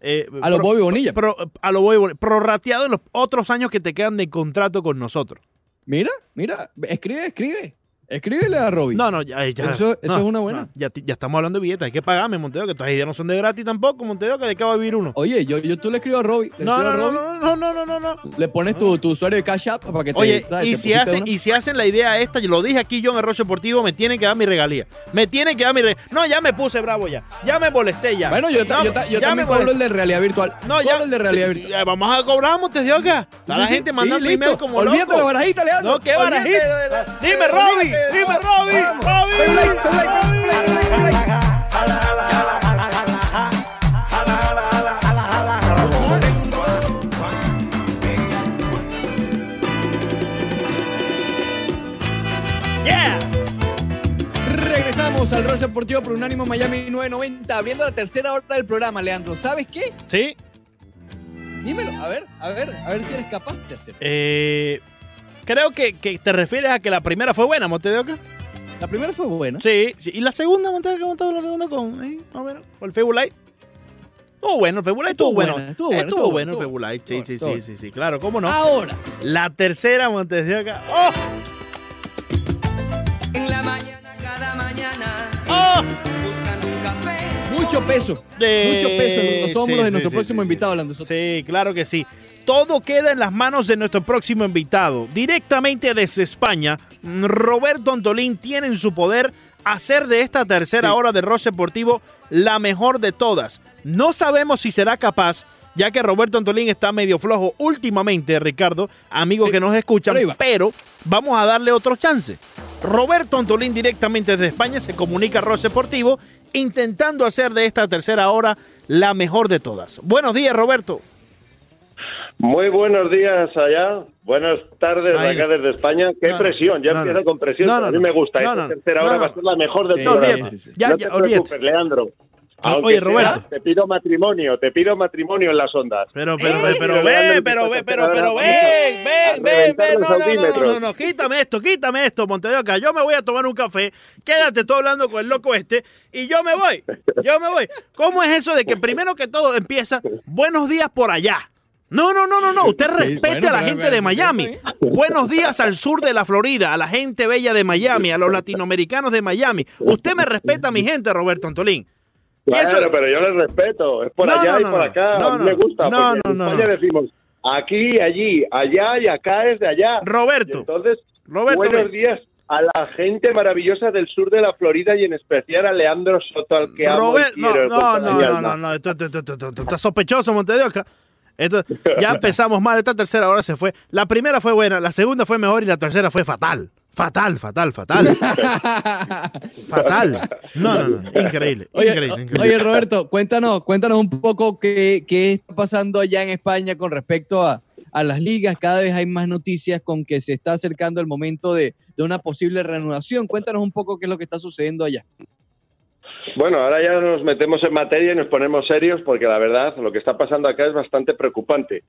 eh, A los Bobby Bonilla. pro- a lo Bobby Bonilla, prorrateado en los otros años que te quedan de contrato con nosotros. Mira, mira, escribe, escribe. Escríbele a Robbie. No, no, ya, ya. Eso- eso no, es una buena. no, ya, ya estamos hablando de billetes, hay que pagarme, Monteo, que todas ideas no son de gratis tampoco, Monteo, que de qué va a vivir uno. Oye, yo, yo tú le escribo a Robbie. Le, No, no, no, Robbie, no, no, no, no, no, le pones tu, tu usuario de Cash App para que te. Oye, ¿sabes? y Te si, hacen, uno. y si hacen la idea esta, yo lo dije aquí yo en Arroyo Deportivo, me tienen que dar mi regalía. Me tienen que dar mi regalía. No, ya me puse bravo ya. Ya me molesté ya. Bueno, yo, No, yo, yo ya también cobro el de realidad virtual. No, ya. El de realidad virtual. Ya, Vamos a cobrar, Montedioca. Está la gente mandando email como Olvídate loco. la barajita, Leandro. No, qué Olvídate barajita. Dime, olvídate de- Dime, play. Yeah. Regresamos al Ross Deportivo por Unánimo Miami 990, abriendo la tercera hora del programa, Leandro. ¿Sabes qué? Sí. Dímelo, a ver, a ver, a ver si eres capaz de hacerlo. Eh, creo que, que te refieres a que la primera fue buena, Montedioca. La primera fue buena. Sí, sí. Y la segunda, Montedioca, ¿cómo estaba la segunda con? Eh, más o menos. Con el Febulite. Estuvo bueno, el Febulite estuvo, Estuvo bueno. buena, estuvo buena, Estuvo estuvo bueno el Febulite. Sí, estuvo sí, sí, sí, sí, claro, cómo no. Ahora, La tercera, Montedioca. ¡Oh! En la mañana, cada mañana, ¡Oh! buscando un café. Mucho peso. De- Mucho peso en los hombros Sí, de nuestro sí, próximo sí, invitado, Soto. Sí, claro que sí. Todo queda en las manos de nuestro próximo invitado. Directamente desde España, Roberto Antolín tiene en su poder hacer de esta tercera hora de Ross Deportivo la mejor de todas. No sabemos si será capaz, ya que Roberto Antolín está medio flojo últimamente, Ricardo, amigos Sí, que nos va. pero vamos a darle otro chance. Roberto Antolín directamente desde España se comunica a Ross Deportivo intentando hacer de esta tercera hora la mejor de todas. Buenos días, Roberto. Muy buenos días allá, buenas tardes Ahí. acá desde España. Qué No, presión, ya no, empieza no. con presión. A mí me gusta. Esta tercera hora va a ser la mejor de Sí, todas. sí. Ya, olvídate. Leandro. Ah, Aunque oye, sea, Roberto. Te pido matrimonio, te pido matrimonio en las ondas. Pero, pero, Eh, pero, ven, pero, ven, pero, pero, ven, ven, ven, ven, no, no, no, no, no, no, quítame esto, quítame esto, Montedoca. Yo me voy a tomar un café, quédate tú hablando con el loco este y yo me voy, yo me voy. ¿Cómo es eso de que primero que todo empieza, buenos días por allá? No, no, no, no, no. Usted Sí, respete bueno, a la gente de Miami. Buenos días al sur de la Florida, a la gente bella de Miami, a los latinoamericanos de Miami. Usted me respeta a mi gente, Roberto Antolín. Y Claro, eso- pero yo les respeto. Es por No, allá no, y no, por no. acá. No, no. me gusta. No, no, en no, España no. decimos aquí, allí, allá y acá es de allá. Y Roberto, entonces, Roberto, buenos días a la gente maravillosa del sur de la Florida y en especial a Leandro Soto, al que amo y Robert, no, quiero no, no, no, no, no, esto está sospechoso, Montedioca. Esto, ya empezamos mal, esta tercera hora se fue. La primera fue buena, la segunda fue mejor y la tercera fue fatal. Fatal, fatal, fatal. fatal. No, no, no, increíble, Oye, increíble, increíble. oye, Roberto, cuéntanos, cuéntanos un poco qué, qué está pasando allá en España con respecto a, a las ligas. Cada vez hay más noticias con que se está acercando el momento de, de una posible reanudación. Cuéntanos un poco qué es lo que está sucediendo allá. Bueno, ahora ya nos metemos en materia y nos ponemos serios porque la verdad lo que está pasando acá es bastante preocupante.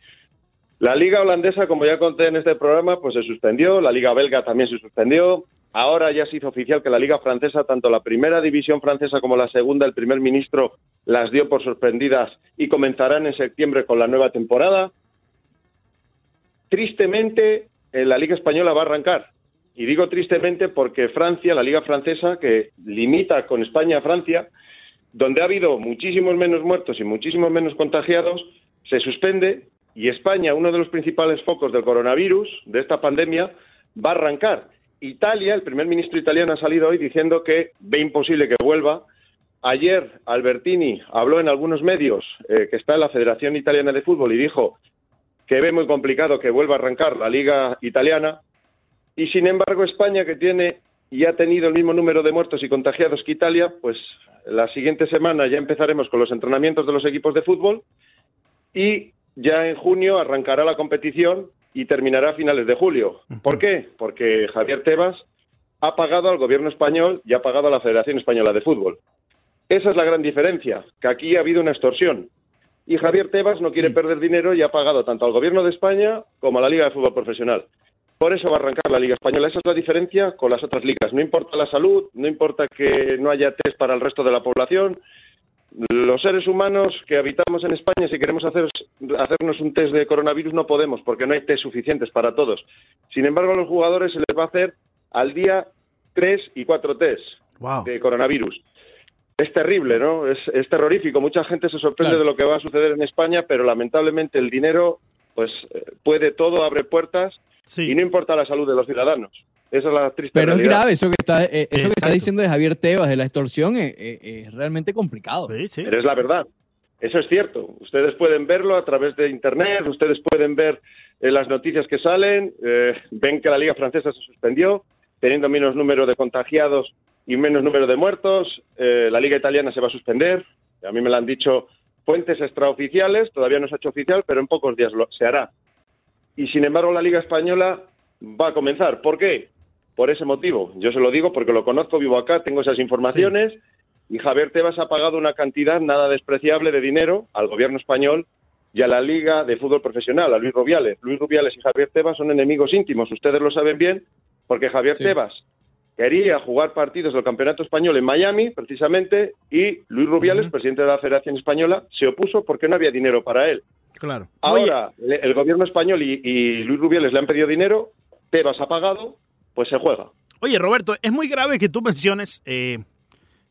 La liga holandesa, como ya conté en este programa, pues se suspendió, la liga belga también se suspendió. Ahora ya se hizo oficial que la liga francesa, tanto la primera división francesa como la segunda, el primer ministro las dio por suspendidas y comenzarán en septiembre con la nueva temporada. Tristemente, eh, la liga española va a arrancar. Y digo tristemente porque Francia, la liga francesa, que limita con España a Francia, donde ha habido muchísimos menos muertos y muchísimos menos contagiados, se suspende y España, uno de los principales focos del coronavirus, de esta pandemia, va a arrancar. Italia, el primer ministro italiano ha salido hoy diciendo que ve imposible que vuelva. Ayer Albertini habló en algunos medios eh, que está en la Federación Italiana de Fútbol y dijo que ve muy complicado que vuelva a arrancar la liga italiana. Y sin embargo, España, que tiene y ha tenido el mismo número de muertos y contagiados que Italia, pues la siguiente semana ya empezaremos con los entrenamientos de los equipos de fútbol y ya en junio arrancará la competición y terminará a finales de julio. ¿Por qué? Porque Javier Tebas ha pagado al gobierno español y ha pagado a la Federación Española de Fútbol. Esa es la gran diferencia, que aquí ha habido una extorsión. Y Javier Tebas no quiere perder dinero y ha pagado tanto al gobierno de España como a la Liga de Fútbol Profesional. Por eso va a arrancar la Liga Española. Esa es la diferencia con las otras ligas. No importa la salud, no importa que no haya test para el resto de la población. Los seres humanos que habitamos en España, si queremos hacer, hacernos un test de coronavirus, no podemos porque no hay test suficientes para todos. Sin embargo, a los jugadores se les va a hacer al día tres y cuatro test Wow. de coronavirus. Es terrible, ¿no? Es, es terrorífico. Mucha gente se sorprende Claro. de lo que va a suceder en España, pero lamentablemente el dinero, pues, eh, puede todo, abre puertas Sí. y no importa la salud de los ciudadanos. Esa es la triste Pero es realidad. grave eso que está, eh, eso que está diciendo de Javier Tebas, de la extorsión, eh, eh, es realmente complicado. Sí, sí. Pero es la verdad. Eso es cierto. Ustedes pueden verlo a través de Internet, ustedes pueden ver eh, las noticias que salen, eh, ven que la Liga Francesa se suspendió, teniendo menos número de contagiados y menos número de muertos. Eh, la Liga Italiana se va a suspender. A mí me lo han dicho fuentes extraoficiales, todavía no se ha hecho oficial, pero en pocos días lo, se hará. Y sin embargo, la Liga Española va a comenzar. ¿Por qué? Por ese motivo. Yo se lo digo porque lo conozco, vivo acá, tengo esas informaciones. Y Javier Tebas ha pagado una cantidad nada despreciable de dinero al gobierno español y a la Liga de Fútbol Profesional, a Luis Rubiales. Luis Rubiales y Javier Tebas son enemigos íntimos, ustedes lo saben bien, porque Javier Sí. Tebas quería jugar partidos del Campeonato Español en Miami, precisamente, y Luis Rubiales, presidente de la Federación Española, se opuso porque no había dinero para él. Claro. Ahora, el gobierno español y, y Luis Rubiales le han pedido dinero, Tebas ha pagado, pues se juega. Oye, Roberto, es muy grave que tú menciones eh,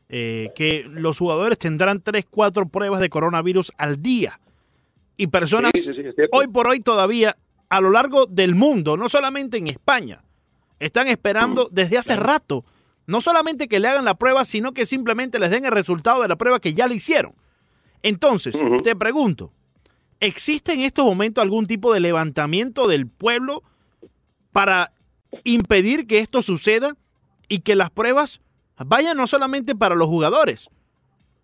eh, que los jugadores tendrán 3, 4 pruebas de coronavirus al día. Y personas Sí, sí, sí, es cierto. hoy por hoy todavía a lo largo del mundo, no solamente en España, están esperando desde hace rato, no solamente que le hagan la prueba, sino que simplemente les den el resultado de la prueba que ya le hicieron. Entonces, te pregunto, ¿existe en estos momentos algún tipo de levantamiento del pueblo para impedir que esto suceda y que las pruebas vayan no solamente para los jugadores,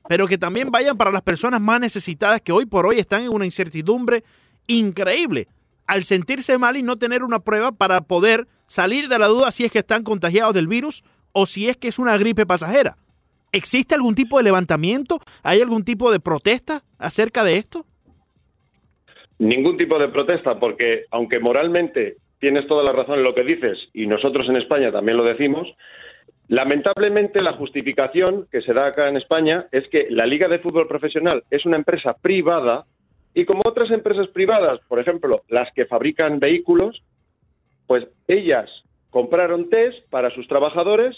pero que también vayan para las personas más necesitadas que hoy por hoy están en una incertidumbre increíble al sentirse mal y no tener una prueba para poder salir de la duda si es que están contagiados del virus o si es que es una gripe pasajera. ¿Existe algún tipo de levantamiento? ¿Hay algún tipo de protesta acerca de esto? Ningún tipo de protesta, porque aunque moralmente tienes toda la razón en lo que dices, y nosotros en España también lo decimos, lamentablemente la justificación que se da acá en España es que la Liga de Fútbol Profesional es una empresa privada y como otras empresas privadas, por ejemplo, las que fabrican vehículos, pues ellas compraron test para sus trabajadores.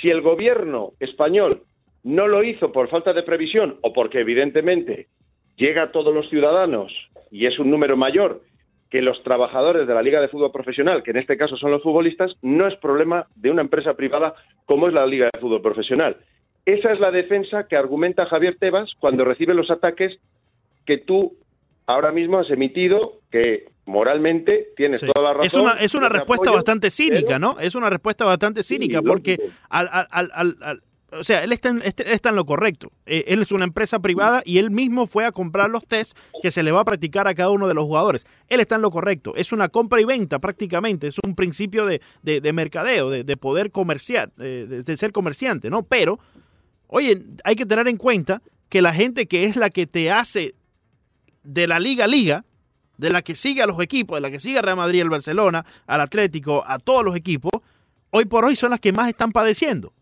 Si el gobierno español no lo hizo por falta de previsión o porque evidentemente llega a todos los ciudadanos y es un número mayor que los trabajadores de la Liga de Fútbol Profesional, que en este caso son los futbolistas, no es problema de una empresa privada como es la Liga de Fútbol Profesional. Esa es la defensa que argumenta Javier Tebas cuando recibe los ataques que tú ahora mismo has emitido, que moralmente tienes Sí. toda la razón. Es una, es una respuesta apoyo, bastante cínica, pero- ¿no? Es una respuesta bastante cínica Sí, porque al, al- al- al- o sea, él está, en, este- él está en lo correcto. Eh, él es una empresa privada y él mismo fue a comprar los test que se le va a practicar a cada uno de los jugadores. Él está en lo correcto. Es una compra y venta prácticamente. Es un principio de, de- de mercadeo, de, de poder comerciar, de ser comerciante, ¿no? Pero, oye, hay que tener en cuenta que la gente que es la que te hace de la liga a liga, de la que sigue a los equipos, de la que sigue a Real Madrid, al Barcelona, al Atlético, a todos los equipos, hoy por hoy son las que más están padeciendo.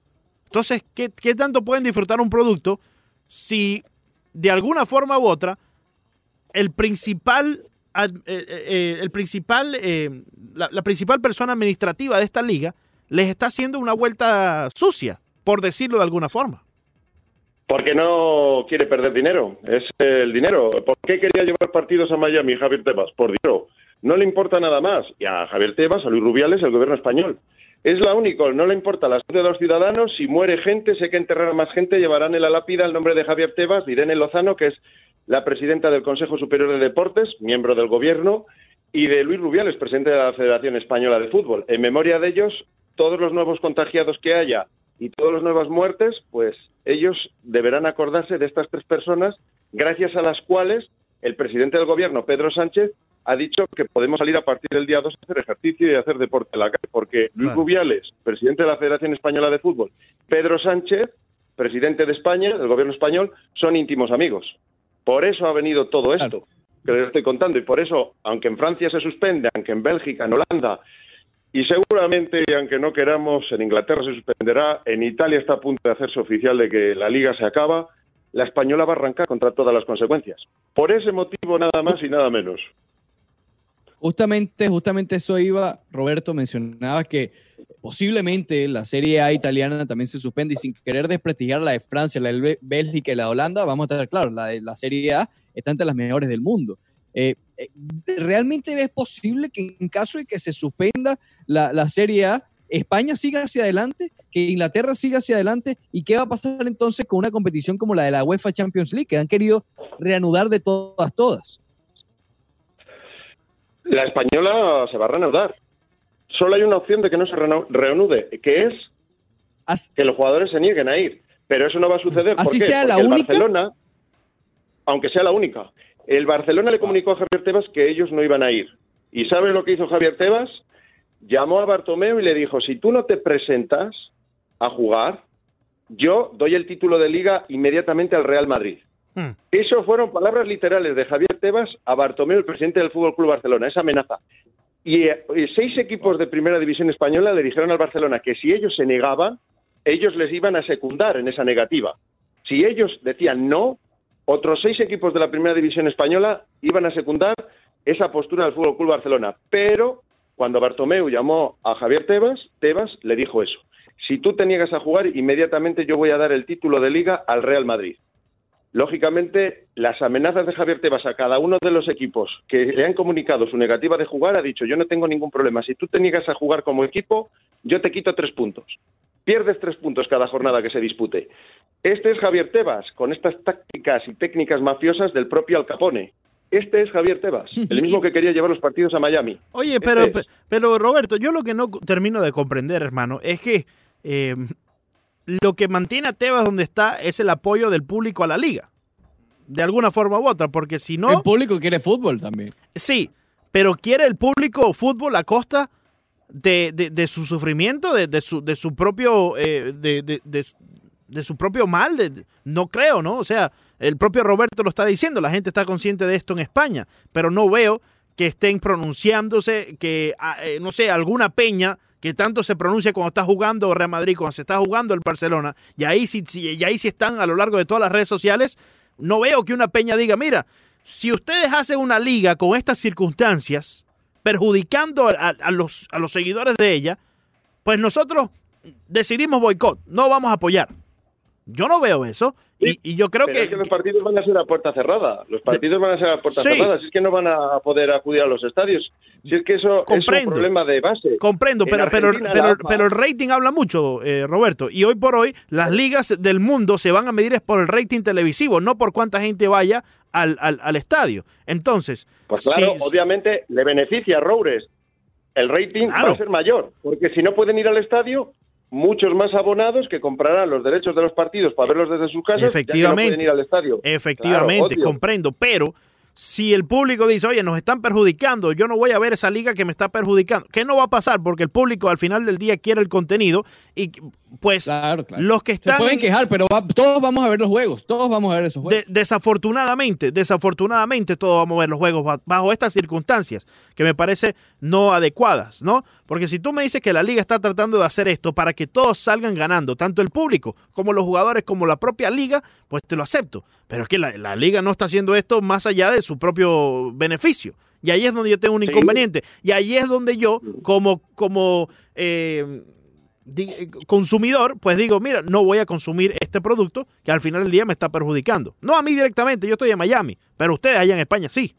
Entonces, ¿qué, tanto pueden disfrutar un producto si de alguna forma u otra el principal, eh, eh, eh, el principal, eh, la principal persona administrativa de esta liga les está haciendo una vuelta sucia, por decirlo de alguna forma? Porque no quiere perder dinero. Es el dinero. ¿Por qué quería llevar partidos a Miami Javier Tebas? Por dinero. No le importa nada más. Y a Javier Tebas, a Luis Rubiales, el gobierno español. Es la única. No le importa la salud de los ciudadanos. Si muere gente, sé que enterrar a más gente, llevarán en la lápida el nombre de Javier Tebas, de Irene Lozano, que es la presidenta del Consejo Superior de Deportes, miembro del gobierno, y de Luis Rubiales, presidente de la Federación Española de Fútbol. En memoria de ellos, todos los nuevos contagiados que haya y todas las nuevas muertes, pues ellos deberán acordarse de estas tres personas, gracias a las cuales el presidente del gobierno, Pedro Sánchez, ha dicho que podemos salir a partir del día 2 a hacer ejercicio y a hacer deporte en la calle, porque Luis Claro. Rubiales, presidente de la Federación Española de Fútbol, Pedro Sánchez, presidente de España, del gobierno español, son íntimos amigos. Por eso ha venido todo esto que les estoy contando y por eso, aunque en Francia se suspende, aunque en Bélgica, en Holanda y seguramente, aunque no queramos, en Inglaterra se suspenderá, en Italia está a punto de hacerse oficial de que la liga se acaba, la española va a arrancar contra todas las consecuencias. Por ese motivo nada más y nada menos. Justamente, justamente eso iba, Roberto mencionaba que posiblemente la Serie A italiana también se suspende y sin querer desprestigiar la de Francia, la de Bé- Bélgica y la de Holanda, vamos a estar claros, la de la Serie A está entre las mejores del mundo. Eh, eh, ¿Realmente es posible que en caso de que se suspenda la, la Serie A, España siga hacia adelante, que Inglaterra siga hacia adelante? ¿Y qué va a pasar entonces con una competición como la de la UEFA Champions League, que han querido reanudar de todas, todas? La española se va a reanudar. Solo hay una opción de que no se reanude, que es que los jugadores se nieguen a ir. Pero eso no va a suceder. ¿Por Así qué? sea la Porque el única. Barcelona, aunque sea la única, el Barcelona le comunicó a Javier Tebas que ellos no iban a ir. ¿Y sabes lo que hizo Javier Tebas? Llamó a Bartomeu y le dijo, si tú no te presentas a jugar, yo doy el título de liga inmediatamente al Real Madrid. Hmm. Eso fueron palabras literales de Javier Tebas a Bartomeu, el presidente del Fútbol Club Barcelona, esa amenaza. Eh, y seis equipos de primera división española le dijeron al Barcelona que si ellos se negaban, ellos les iban a secundar en esa negativa. Si ellos decían no, otros seis equipos de la primera división española iban a secundar esa postura del Fútbol Club Barcelona. Pero cuando Bartomeu llamó a Javier Tebas, Tebas le dijo eso. Si tú te niegas a jugar, inmediatamente yo voy a dar el título de liga al Real Madrid. Lógicamente, las amenazas de Javier Tebas a cada uno de los equipos que le han comunicado su negativa de jugar ha dicho, yo no tengo ningún problema. Si tú te niegas a jugar como equipo, yo te quito tres puntos. Pierdes tres puntos cada jornada que se dispute. Este es Javier Tebas, con estas tácticas y técnicas mafiosas del propio Al Capone. Este es Javier Tebas, el mismo que quería llevar los partidos a Miami. Oye, Este pero, es. pero Roberto, yo lo que no termino de comprender, hermano, es que eh, lo que mantiene a Tebas donde está es el apoyo del público a la liga. De alguna forma u otra, porque si no, El público quiere fútbol también. sí, pero quiere el público fútbol a costa de, de- de su sufrimiento, de, de su, de su propio, eh, de, su propio mal. no creo, ¿no? O sea, el propio Roberto lo está diciendo, la gente está consciente de esto en España, pero no veo que estén pronunciándose, que, ah, eh, no sé, alguna peña que tanto se pronuncia cuando está jugando Real Madrid, cuando se está jugando el Barcelona, y ahí sí- y ahí sí están a lo largo de todas las redes sociales, no veo que una peña diga, mira, si ustedes hacen una liga con estas circunstancias, perjudicando a, a- a los, a los seguidores de ella, pues nosotros decidimos boicot, no vamos a apoyar. Yo no veo eso. Y, y yo creo que, es que los partidos van a ser a puerta cerrada. Los partidos van a ser a puerta Sí. cerrada. Si es que no van a poder acudir a los estadios. Si es que eso Comprendo. es un problema de base. Comprendo, En pero, Argentina, pero el rating habla mucho, eh, Roberto. Y hoy por hoy, las ligas del mundo se van a medir es por el rating televisivo, no por cuánta gente vaya al, al, al estadio. Entonces, Pues claro, si- obviamente le beneficia a Roures. El rating Claro. va a ser mayor. Porque si no pueden ir al estadio, muchos más abonados que comprarán los derechos de los partidos para verlos desde sus casas. ya que no Efectivamente. pueden ir al estadio. Efectivamente, Claro, comprendo, pero si el público dice, oye, nos están perjudicando, yo no voy a ver esa liga que me está perjudicando, ¿qué no va a pasar? Porque el público al final del día quiere el contenido y pues Claro, claro. los que Se están... pueden en- quejar, pero va- todos vamos a ver los juegos. Todos vamos a ver esos juegos. de- desafortunadamente, desafortunadamente todos vamos a ver los juegos ba- bajo estas circunstancias que me parece no adecuadas, ¿no? Porque si tú me dices que la liga está tratando de hacer esto para que todos salgan ganando, tanto el público como los jugadores como la propia liga, pues te lo acepto. Pero es que la, la liga no está haciendo esto más allá de su propio beneficio. Y ahí es donde yo tengo un inconveniente. Y ahí es donde yo, como, como di- eh, consumidor, pues digo, mira, no voy a consumir este producto que al final del día me está perjudicando. No a mí directamente, yo estoy en Miami, pero ustedes allá en España sí.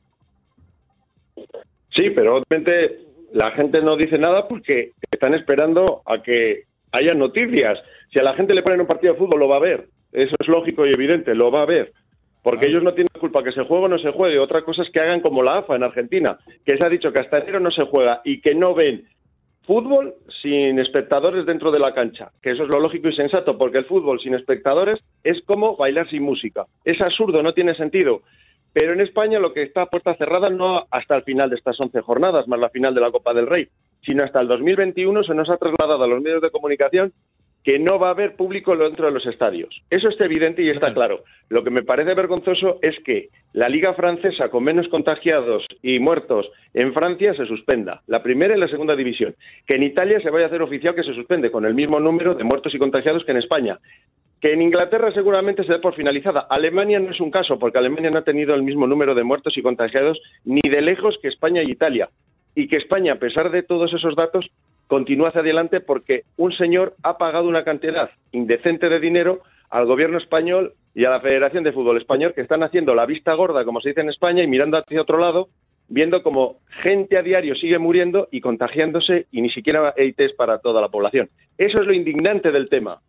Sí, pero obviamente la gente no dice nada porque están esperando a que haya noticias. Si a la gente le ponen un partido de fútbol, lo va a ver. Eso es lógico y evidente, lo va a ver. Porque ellos no tienen culpa que se juegue o no se juegue. Otra cosa es que hagan como la AFA en Argentina, que se ha dicho que hasta enero no se juega y que no ven fútbol sin espectadores dentro de la cancha. Que eso es lo lógico y sensato, porque el fútbol sin espectadores es como bailar sin música. Es absurdo, no tiene sentido. Pero en España lo que está a puerta cerrada no hasta el final de estas 11 jornadas, más la final de la Copa del Rey, sino hasta el 2021 se nos ha trasladado a los medios de comunicación que no va a haber público dentro de los estadios. Eso está evidente y está claro. Lo que me parece vergonzoso es que la Liga Francesa, con menos contagiados y muertos en Francia, se suspenda. La primera y la segunda división. Que en Italia se vaya a hacer oficial que se suspende, con el mismo número de muertos y contagiados que en España. Que en Inglaterra seguramente se dé por finalizada. Alemania no es un caso, porque Alemania no ha tenido el mismo número de muertos y contagiados ni de lejos que España y Italia. Y que España, a pesar de todos esos datos, continúa hacia adelante porque un señor ha pagado una cantidad indecente de dinero al gobierno español y a la Federación de Fútbol Español que están haciendo la vista gorda, como se dice en España, y mirando hacia otro lado, viendo como gente a diario sigue muriendo y contagiándose y ni siquiera hay test para toda la población. Eso es lo indignante del tema.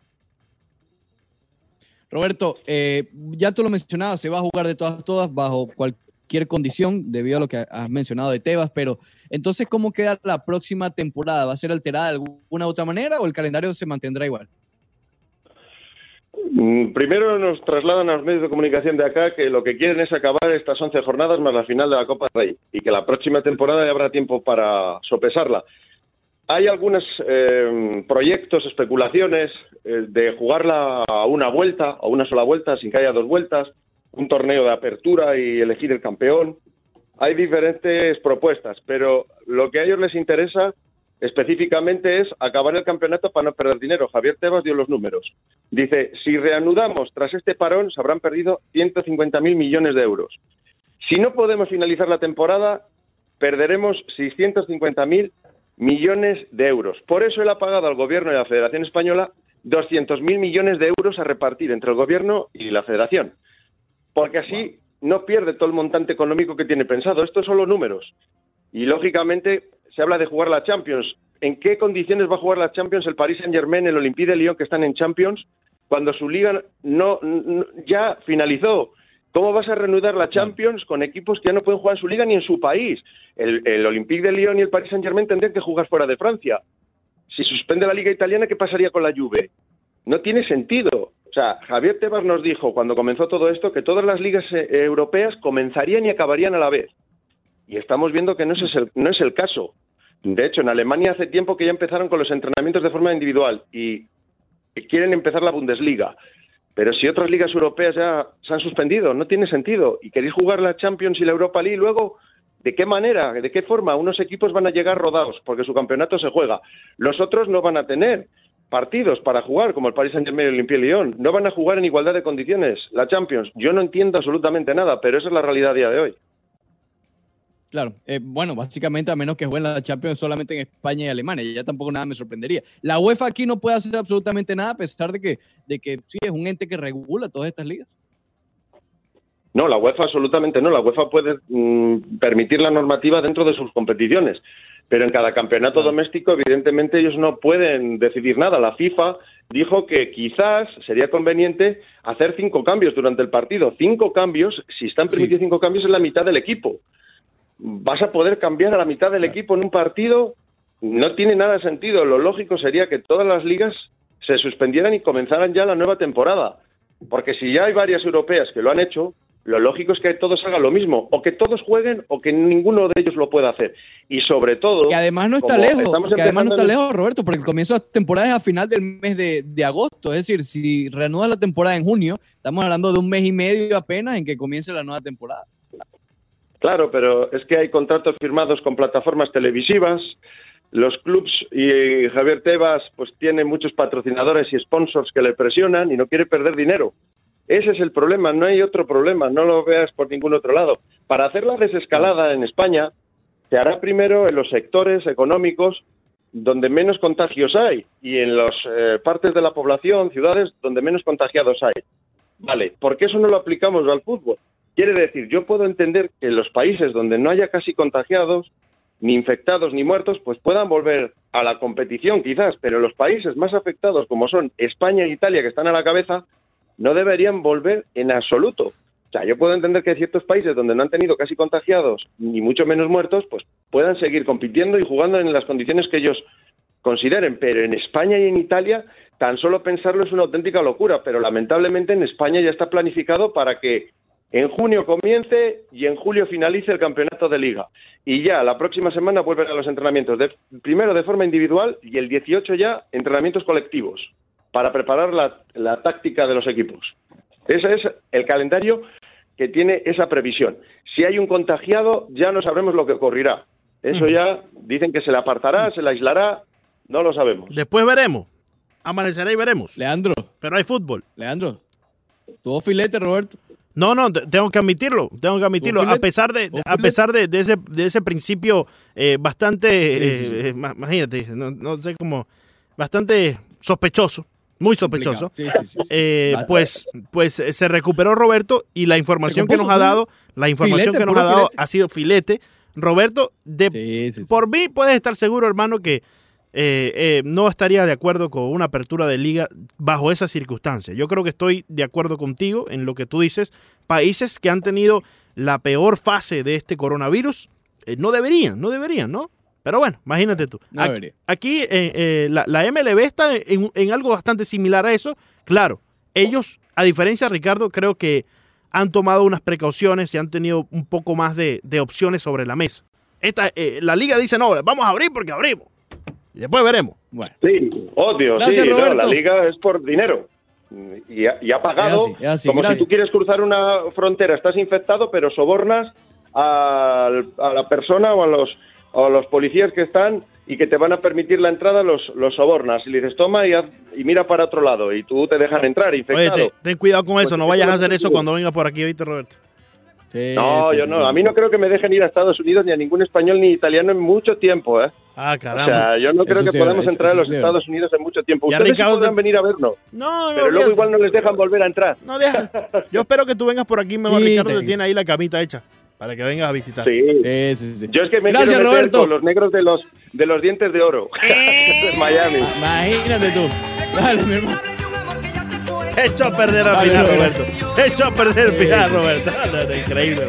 Roberto, eh, ya tú lo mencionabas, se va a jugar de todas, todas bajo cualquier condición, debido a lo que has mencionado de Tebas, pero entonces, ¿cómo queda la próxima temporada? ¿Va a ser alterada de alguna otra manera o el calendario se mantendrá igual? Mm, Primero nos trasladan a los medios de comunicación de acá que lo que quieren es acabar estas 11 jornadas más la final de la Copa Rey y que la próxima temporada ya habrá tiempo para sopesarla. Hay algunos eh, proyectos, especulaciones eh, de jugarla a una vuelta, a una sola vuelta, sin que haya dos vueltas, un torneo de apertura y elegir el campeón. Hay diferentes propuestas, pero lo que a ellos les interesa específicamente es acabar el campeonato para no perder dinero. Javier Tebas dio los números. Dice, si reanudamos tras este parón, se habrán perdido 150.000 millones de euros. Si no podemos finalizar la temporada, perderemos 650.000 millones de euros. Por eso él ha pagado al Gobierno y a la Federación Española 200.000 millones de euros a repartir entre el Gobierno y la Federación. Porque así no pierde todo el montante económico que tiene pensado. Esto son los números. Y lógicamente se habla de jugar la Champions. ¿En qué condiciones va a jugar la Champions el Paris Saint-Germain, el Olympique de Lyon, que están en Champions, cuando su liga no, no- ya finalizó? ¿Cómo vas a reanudar la Champions con equipos que ya no pueden jugar en su liga ni en su país? El, el Olympique de Lyon y el Paris Saint-Germain tendrían que jugar fuera de Francia. Si suspende la liga italiana, ¿qué pasaría con la Juve? No tiene sentido. O sea, Javier Tebas nos dijo cuando comenzó todo esto que todas las ligas eh, europeas comenzarían y acabarían a la vez. Y estamos viendo que no es, el, no es el caso. De hecho, en Alemania hace tiempo que ya empezaron con los entrenamientos de forma individual y quieren empezar la Bundesliga. Pero si otras ligas europeas ya se han suspendido, no tiene sentido. Y queréis jugar la Champions y la Europa League luego, ¿de qué manera? ¿De qué forma? Unos equipos van a llegar rodados porque su campeonato se juega. Los otros no van a tener partidos para jugar, como el Paris Saint-Germain y el Olympique de Lyon. No van a jugar en igualdad de condiciones la Champions. Yo no entiendo absolutamente nada, pero esa es la realidad a día de hoy. Claro, eh, bueno, básicamente a menos que jueguen la Champions solamente en España y Alemania, ya tampoco nada me sorprendería. La UEFA aquí no puede hacer absolutamente nada a pesar de que, de que sí es un ente que regula todas estas ligas. No, la UEFA absolutamente no. La UEFA puede mm, permitir la normativa dentro de sus competiciones, pero en cada campeonato doméstico, evidentemente, ellos no pueden decidir nada. La FIFA dijo que quizás sería conveniente hacer cinco cambios durante el partido. Cinco cambios, si están permitidos cinco cambios, es la mitad del equipo. ¿Vas a poder cambiar a la mitad del equipo en un partido? No tiene nada de sentido. Lo lógico sería que todas las ligas se suspendieran y comenzaran ya la nueva temporada. Porque si ya hay varias europeas que lo han hecho, lo lógico es que todos hagan lo mismo, o que todos jueguen o que ninguno de ellos lo pueda hacer. Y sobre todo... Que además no está lejos, estamos que además no está lejos, Roberto, porque el comienzo de la temporada es a final del mes de, de agosto. Es decir, si reanudas la temporada en junio, estamos hablando de un mes y medio apenas en que comience la nueva temporada. Claro, pero es que hay contratos firmados con plataformas televisivas. Los clubs y Javier Tebas pues tiene muchos patrocinadores y sponsors que le presionan y no quiere perder dinero. Ese es el problema, no hay otro problema, no lo veas por ningún otro lado. Para hacer la desescalada en España, se hará primero en los sectores económicos donde menos contagios hay y en las eh, partes de la población, ciudades, donde menos contagiados hay. Vale, ¿por qué eso no lo aplicamos al fútbol? Quiere decir, yo puedo entender que en los países donde no haya casi contagiados, ni infectados ni muertos, pues puedan volver a la competición quizás, pero los países más afectados como son España e Italia, que están a la cabeza, no deberían volver en absoluto. O sea, yo puedo entender que ciertos países donde no han tenido casi contagiados ni mucho menos muertos, pues puedan seguir compitiendo y jugando en las condiciones que ellos consideren. Pero en España y en Italia, tan solo pensarlo es una auténtica locura. Pero lamentablemente en España ya está planificado para que en junio comience y en julio finalice el campeonato de liga. Y ya la próxima semana vuelven a los entrenamientos, de- primero de forma individual y el 18 ya entrenamientos colectivos para preparar la, la táctica de los equipos. Ese es el calendario que tiene esa previsión. Si hay un contagiado, ya no sabremos lo que ocurrirá. Eso ya dicen que se le apartará, se le aislará, no lo sabemos. Después veremos. Amanecerá y veremos. Leandro, Pero hay fútbol. Leandro. Tuvo filete, Roberto. No, no, te- tengo que admitirlo, tengo que admitirlo. ¿Un A pesar de, ¿Un a pesar de, de ese, de ese principio eh, bastante, Sí, sí, sí. eh, eh, ma- imagínate, no, no sé cómo, bastante sospechoso, muy sospechoso. Complicado. Sí, sí, sí. eh, pues, pues eh, se recuperó Roberto y la información que nos ha dado, la información Filete, que nos ha dado filete. ha sido filete. Roberto, de, por mí puedes estar seguro, hermano, que eh, eh, no estaría de acuerdo con una apertura de liga bajo esas circunstancias. Yo creo que estoy de acuerdo contigo en lo que tú dices. Países que han tenido la peor fase de este coronavirus eh, no deberían, no deberían, ¿no? Pero bueno, imagínate tú. No Aquí, eh, eh, la, la MLB está en, en algo bastante similar a eso. Claro, ellos, a diferencia de Ricardo, creo que han tomado unas precauciones y han tenido un poco más de, de opciones sobre la mesa. Esta, eh, la liga dice, no, vamos a abrir porque abrimos. Y después veremos. Bueno, Sí, odio, Gracias, sí, no, la liga es por dinero. Y ha, y ha pagado, Es así, es así, como gracias. si tú quieres cruzar una frontera, estás infectado, pero sobornas al- a la persona o a los, o a los policías que están y que te van a permitir la entrada, los, los sobornas. Y le dices, toma y, haz- y mira para otro lado. Y tú te dejan entrar Oye, infectado. te- ten cuidado con eso, Pues no es vayas a hacer eso tú- cuando venga por aquí, ¿viste, Roberto? sí, no, sí, yo no. A mí no creo que me dejen ir a Estados Unidos ni a ningún español ni italiano en mucho tiempo, ¿eh? Ah, O caramba. sea, yo no creo Eso que sí, podamos eso- entrar a eso los sí. Estados Unidos en mucho tiempo. Ya, Ustedes sí Ricardo, podrán te- venir a vernos, no, no, pero luego igual no les dejan volver a entrar. No, deja. Yo espero que tú vengas por aquí mejor, Sí, Ricardo, te tiene ahí la camita hecha para que vengas a visitar. Sí. Sí, sí, sí. Yo es que me Gracias, quiero meter Roberto. con los negros de los de los dientes de oro de Miami. Imagínate tú. Dale, mi hermano. Se echó a perder al final, Roberto. Se echó a perder el final, Roberto. Increíble.